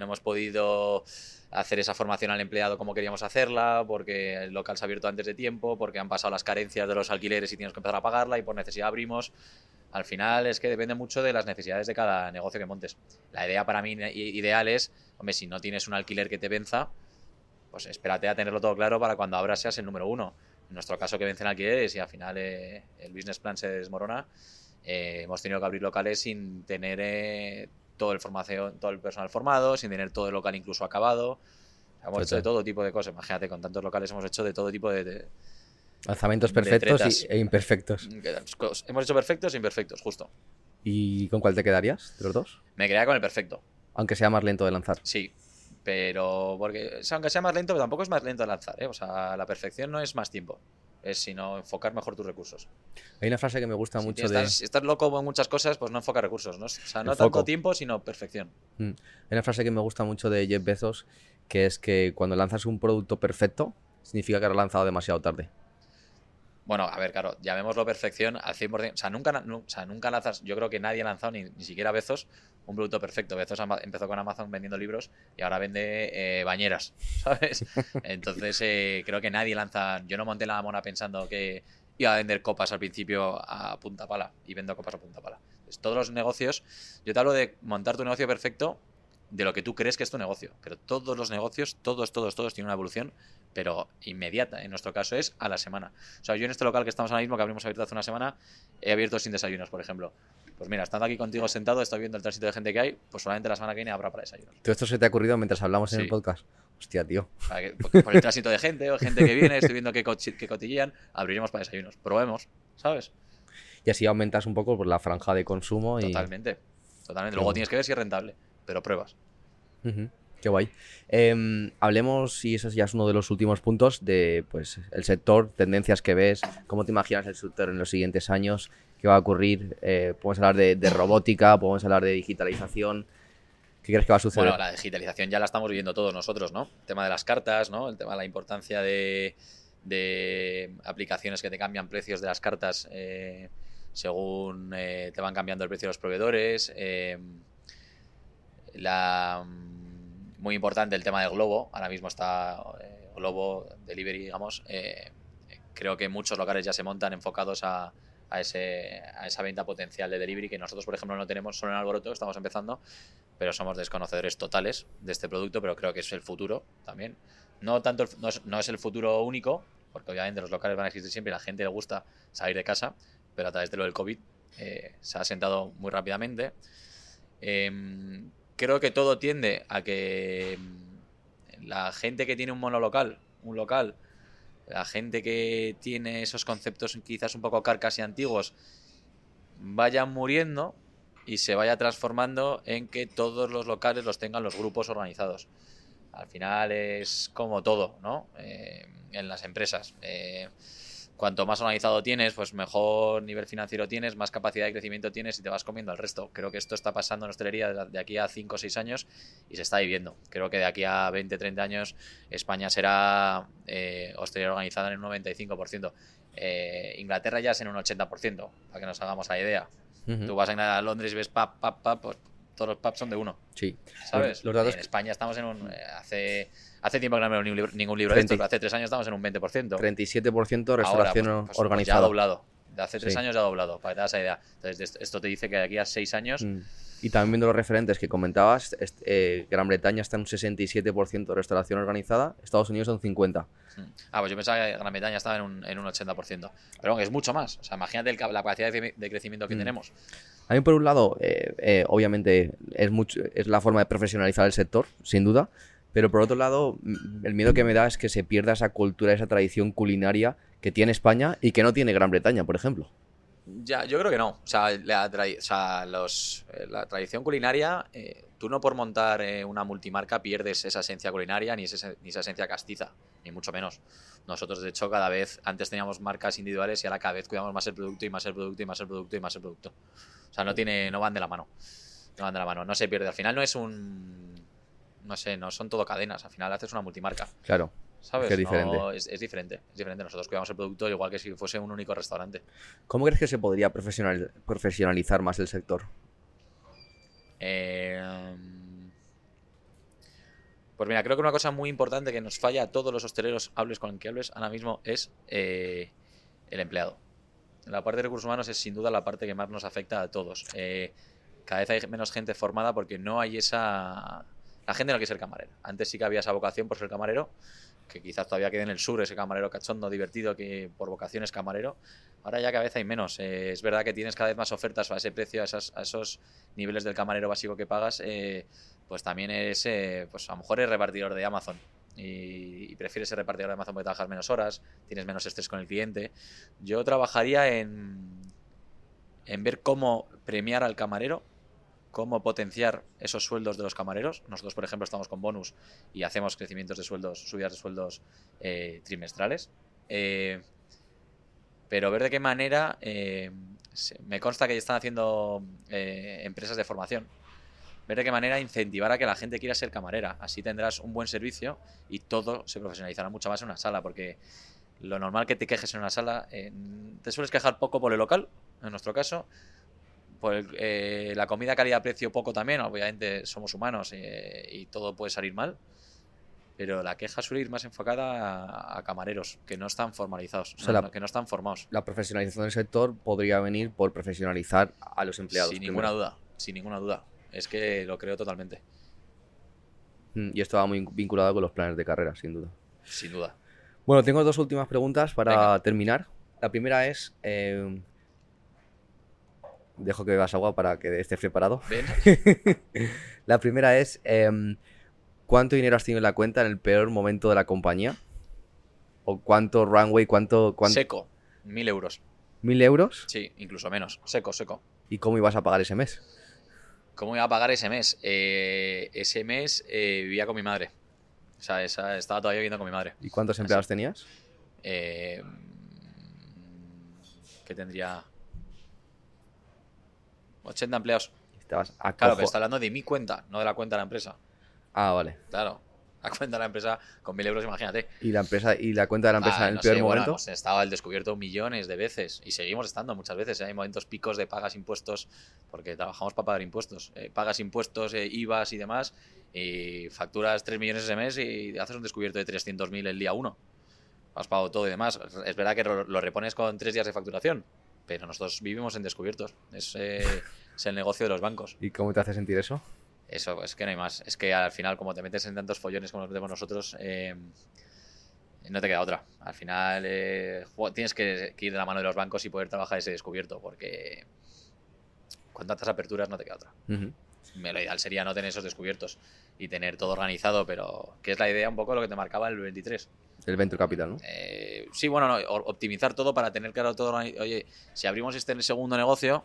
no hemos podido hacer esa formación al empleado como queríamos hacerla, porque el local se ha abierto antes de tiempo, porque han pasado las carencias de los alquileres y tienes que empezar a pagarla y por necesidad abrimos. Al final es que depende mucho de las necesidades de cada negocio que montes. La idea para mí ideal es, hombre, si no tienes un alquiler que te venza, pues espérate a tenerlo todo claro para cuando abras seas el número uno. En nuestro caso que vencen alquileres y al final eh, el business plan se desmorona, eh, hemos tenido que abrir locales sin tener eh, todo el formación, todo el personal formado, sin tener todo el local incluso acabado. hemos hecho de todo tipo de cosas. Imagínate, con tantos locales hemos hecho de todo tipo de Lanzamientos perfectos e imperfectos. Hemos hecho perfectos e imperfectos, justo. ¿Y con cuál te quedarías de los dos? Me quedaría con el perfecto. Aunque sea más lento de lanzar. Sí, pero porque aunque sea más lento, pero tampoco es más lento de lanzar. ¿eh? O sea, la perfección no es más tiempo, es sino enfocar mejor tus recursos. Hay una frase que me gusta mucho de... Si estás loco en muchas cosas, pues no enfoca recursos. ¿no? O sea, no tanto tiempo, sino perfección. Mm. Hay una frase que me gusta mucho de Jeff Bezos, que es que cuando lanzas un producto perfecto, significa que lo has lanzado demasiado tarde. Bueno, a ver, claro, llamémoslo perfección al 100%. O sea, nunca, o sea, nunca lanzas, yo creo que nadie ha lanzado, ni, ni siquiera Bezos, un producto perfecto. Empezó con Amazon vendiendo libros y ahora vende eh, bañeras, ¿sabes? Entonces, eh, creo que nadie lanza. Yo no monté la mona pensando que iba a vender copas al principio a punta pala y vendo copas a punta pala. todos los negocios, yo te hablo de montar tu negocio perfecto de lo que tú crees que es tu negocio. Pero todos los negocios, todos, todos, todos tienen una evolución, pero inmediata. En nuestro caso es a la semana. O sea, yo en este local que estamos ahora mismo, que abrimos abierto hace una semana, he abierto sin desayunos, por ejemplo. Pues mira, estando aquí contigo sentado, estoy viendo el tránsito de gente que hay, pues solamente la semana que viene habrá para desayunos. ¿Todo esto se te ha ocurrido mientras hablamos en el podcast? Hostia, tío. por, el tránsito de gente o gente que viene, estoy viendo que, que cotillean, abriremos para desayunos. Probemos, ¿sabes? Y así aumentas un poco por la franja de consumo. Y... Totalmente. Totalmente. Luego tienes que ver si es rentable, pero pruebas. Qué guay. Em, hablemos, y eso ya es uno de los últimos puntos, de pues el sector, tendencias que ves, cómo te imaginas el sector en los siguientes años qué va a ocurrir. Eh, podemos hablar de, robótica, podemos hablar de digitalización. ¿Qué crees que va a suceder? Bueno, la digitalización ya la estamos viendo todos nosotros, ¿no? El tema de las cartas, ¿no? El tema de la importancia de, aplicaciones que te cambian precios de las cartas eh, según eh, te van cambiando el precio de los proveedores. la, muy importante el tema del Globo. Ahora mismo está Globo Delivery, digamos. creo que muchos locales ya se montan enfocados a, a, ese, a esa venta potencial de delivery que nosotros, por ejemplo, no tenemos solo en Alboroto, estamos empezando, pero somos desconocedores totales de este producto, pero creo que es el futuro también. No, tanto no, es, el futuro único, porque obviamente los locales van a existir siempre y la gente le gusta salir de casa, pero a través de lo del COVID eh, se ha sentado muy rápidamente. Em, creo que todo tiende a que la gente que tiene un monolocal, un local, la gente que tiene esos conceptos quizás un poco carcas y antiguos vaya muriendo y se vaya transformando en que todos los locales los tengan los grupos organizados. Al final es como todo, ¿no? Eh, en las empresas. Eh, cuanto más organizado tienes, pues mejor nivel financiero tienes, más capacidad de crecimiento tienes y te vas comiendo al resto. Creo que esto está pasando en hostelería de aquí a 5 o 6 años y se está viviendo. Creo que de aquí a 20 30 años España será eh, hostelería organizada en un 95%. Eh, Inglaterra ya es en un 80%, para que nos hagamos la idea. Tú vas a Londres y ves pap, pap, pap, pues todos los pubs son de uno. Sí. ¿Sabes? Los, datos... En España estamos en un... Eh, hace Hace tiempo que no me ningún, ningún libro de estos, hace tres años estamos en un 20%. 37% restauración pues, pues, organizada. Pues ya ha doblado. De hace tres años ya ha doblado, para que te das esa idea. Entonces, esto te dice que de aquí a seis años. Mm. Y también viendo los referentes que comentabas, eh, Gran Bretaña está en un 67% de restauración organizada, Estados Unidos en un 50%. Mm. Ah, pues yo pensaba que Gran Bretaña estaba en un, en un 80%. Pero bueno, es mucho más. O sea, imagínate la capacidad de, crecimiento que mm. tenemos. A mí, por un lado, eh, eh, obviamente es, mucho, es la forma de profesionalizar el sector, sin duda. Pero por otro lado, el miedo que me da es que se pierda esa cultura, esa tradición culinaria que tiene España y que no tiene Gran Bretaña, por ejemplo. Ya, yo creo que no. O sea, la, eh, tradición culinaria, eh, tú no por montar eh, una multimarca pierdes esa esencia culinaria ni esa, ni esa esencia castiza, ni mucho menos. Nosotros, de hecho, cada vez, antes teníamos marcas individuales y ahora cada vez cuidamos más el producto y más el producto y más el producto y más el producto. O sea, no, tiene, no van de la mano. No van de la mano. No se pierde. Al final no es un no sé, no son todo cadenas. Al final haces una multimarca. Claro. ¿Sabes? Es, diferente. es, diferente. Es diferente. Nosotros cuidamos el producto igual que si fuese un único restaurante. ¿Cómo crees que se podría profesionalizar más el sector? Em, pues mira, creo que una cosa muy importante que nos falla a todos los hosteleros, hables con el que hables, ahora mismo es eh, el empleado. La parte de recursos humanos es sin duda la parte que más nos afecta a todos. Eh, cada vez hay menos gente formada porque no hay esa la gente no quiere ser camarero. Antes sí que había esa vocación por ser camarero, que quizás todavía quede en el sur ese camarero cachondo, divertido, que por vocación es camarero. Ahora ya cada vez hay menos. Eh, es verdad que tienes cada vez más ofertas a ese precio, a, esos niveles del camarero básico que pagas. Eh, pues también eres, eh, pues a lo mejor eres repartidor de Amazon. Y, prefieres ser repartidor de Amazon porque trabajas menos horas, tienes menos estrés con el cliente. Yo trabajaría en, en ver cómo premiar al camarero cómo potenciar esos sueldos de los camareros. Nosotros, por ejemplo, estamos con bonus y hacemos crecimientos de sueldos, subidas de sueldos eh, trimestrales. Eh, pero ver de qué manera eh, me consta que ya están haciendo empresas de formación. Ver de qué manera incentivar a que la gente quiera ser camarera. Así tendrás un buen servicio y todo se profesionalizará mucho más en una sala, porque lo normal que te quejes en una sala, te sueles quejar poco por el local, en nuestro caso, pues la comida calidad-precio poco también, obviamente somos humanos eh, y todo puede salir mal. pero la queja suele ir más enfocada a, a camareros que no están formalizados, O sea, no, la- que no están formados. La profesionalización del sector podría venir por profesionalizar a los empleados. Sin primero. ninguna duda, sin ninguna duda. Es que lo creo totalmente, Mm, Y esto va muy vinculado con los planes de carrera, sin duda. sin duda. Bueno, tengo dos últimas preguntas para Venga. terminar. La primera es. eh, Dejo que bebas agua para que estés preparado. La primera es. em, ¿Cuánto dinero has tenido en la cuenta en el peor momento de la compañía? ¿O cuánto runway, cuánto. cuánto Seco, mil euros. ¿Mil euros? Sí, incluso menos. Seco, seco. ¿Y cómo ibas a pagar ese mes? ¿Cómo iba a pagar ese mes? Eh, ese mes eh, vivía con mi madre. O sea, esa- estaba todavía viviendo con mi madre. ¿Y cuántos empleados tenías? Eh, ¿Qué tendría? 80 empleados. Estabas a Claro, pero está hablando de mi cuenta, no de la cuenta de la empresa. Ah, vale. Claro. La cuenta de la empresa con mil euros, imagínate. ¿Y la empresa y la cuenta de la empresa Ah, en el no peor sé, bueno, momento? hemos estado al descubierto millones de veces y seguimos estando muchas veces. ¿eh? Hay momentos picos de pagas impuestos porque trabajamos para pagar impuestos. Eh, pagas impuestos, eh, IVAs y demás y facturas 3 millones ese mes y haces un descubierto de 300.000 el día 1. Has pagado todo y demás. Es verdad que lo lo repones con 3 días de facturación, pero nosotros vivimos en descubiertos. Es, eh, es el negocio de los bancos. ¿Y cómo te hace sentir eso? Eso, es que no hay más. Es que al final, como te metes en tantos follones como nos metemos nosotros, eh, no te queda otra. Al final eh, tienes que, que ir de la mano de los bancos y poder trabajar ese descubierto, porque con tantas aperturas no te queda otra. Me- Lo ideal sería no tener esos descubiertos y tener todo organizado, pero que es la idea un poco lo que te marcaba el 23. El Venture Capital, ¿no? Eh, sí, bueno, no, optimizar todo para tener claro todo. Oye, si abrimos este segundo negocio,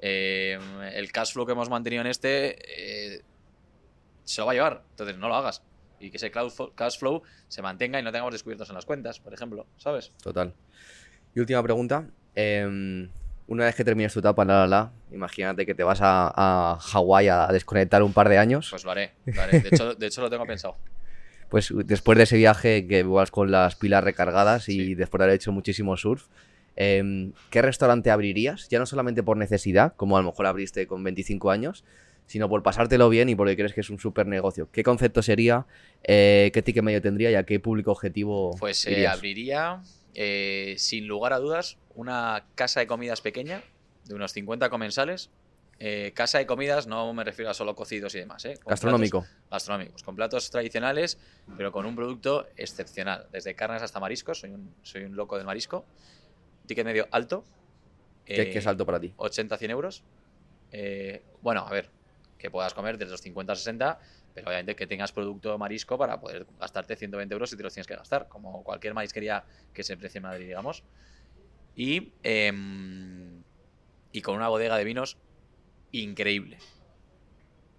eh, el cash flow que hemos mantenido en este eh, se lo va a llevar. Entonces no lo hagas. Y que ese cash flow se mantenga y no tengamos descubiertos en las cuentas, por ejemplo, ¿sabes? Total. Y última pregunta. Una vez que termines tu etapa en la la la, imagínate que te vas a, a Hawái a desconectar un par de años. Pues lo haré. lo haré. De, hecho, de hecho, lo tengo pensado. Pues después de ese viaje que vas con las pilas recargadas y Sí. después de haber hecho muchísimo surf, em, ¿qué restaurante abrirías? Ya no solamente por necesidad, como a lo mejor abriste con 25 años, sino por pasártelo bien y porque crees que es un súper negocio. ¿Qué concepto sería? Eh, ¿Qué ticket medio tendría y a qué público objetivo Pues eh, abriría, eh, sin lugar a dudas, una casa de comidas pequeña, de unos 50 comensales. Eh, casa de comidas no me refiero a solo cocidos y demás, ¿eh? Gastronómico. platos gastronómicos, con platos tradicionales, pero con un producto excepcional, desde carnes hasta mariscos. Soy un, soy un loco del marisco. Ticket medio alto. ¿Qué, eh, qué es alto para ti? 80-100 euros. Eh, bueno, a ver, que puedas comer desde los 50 a 60, pero obviamente que tengas producto marisco para poder gastarte 120 euros si te los tienes que gastar, como cualquier marisquería que se precie en Madrid, digamos. Y, em, y con una bodega de vinos increíble.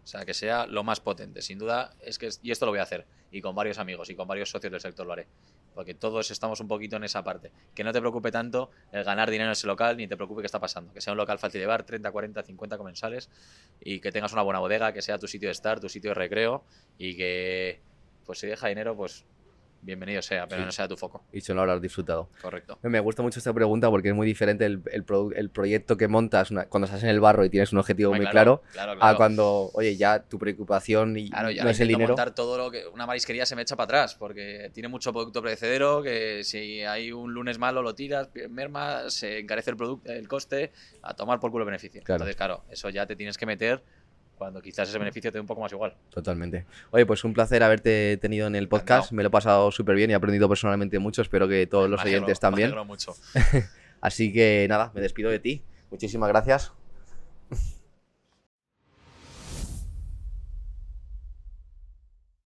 O sea, que sea lo más potente. Sin duda, es que. y esto lo voy a hacer. Y con varios amigos y con varios socios del sector lo haré. Porque todos estamos un poquito en esa parte. Que no te preocupe tanto el ganar dinero en ese local, ni te preocupe qué está pasando. Que sea un local fácil de llevar, 30, 40, 50 comensales. Y que tengas una buena bodega, que sea tu sitio de estar, tu sitio de recreo. Y que, pues si deja dinero, pues bienvenido sea, pero Sí. no sea tu foco. Y solo habrás disfrutado. Correcto. Me gusta mucho esta pregunta porque es muy diferente el, el produ- el proyecto que montas una- cuando estás en el barro y tienes un objetivo muy claro, claro, a claro. cuando, oye, ya tu preocupación y Claro, ya no es el dinero. montar todo lo que una marisquería se me echa para atrás porque tiene mucho producto perecedero que si hay un lunes malo lo tiras, merma, se encarece el producto, el coste, a tomar por culo beneficio. Claro. Entonces, claro, eso ya te tienes que meter cuando quizás ese beneficio te dé un poco más igual. Totalmente. Oye, pues un placer haberte tenido en el podcast. Me lo he pasado súper bien y he aprendido personalmente mucho. Espero que todos los Me oyentes me también. alegro mucho. Así que nada, me despido de ti. Muchísimas gracias.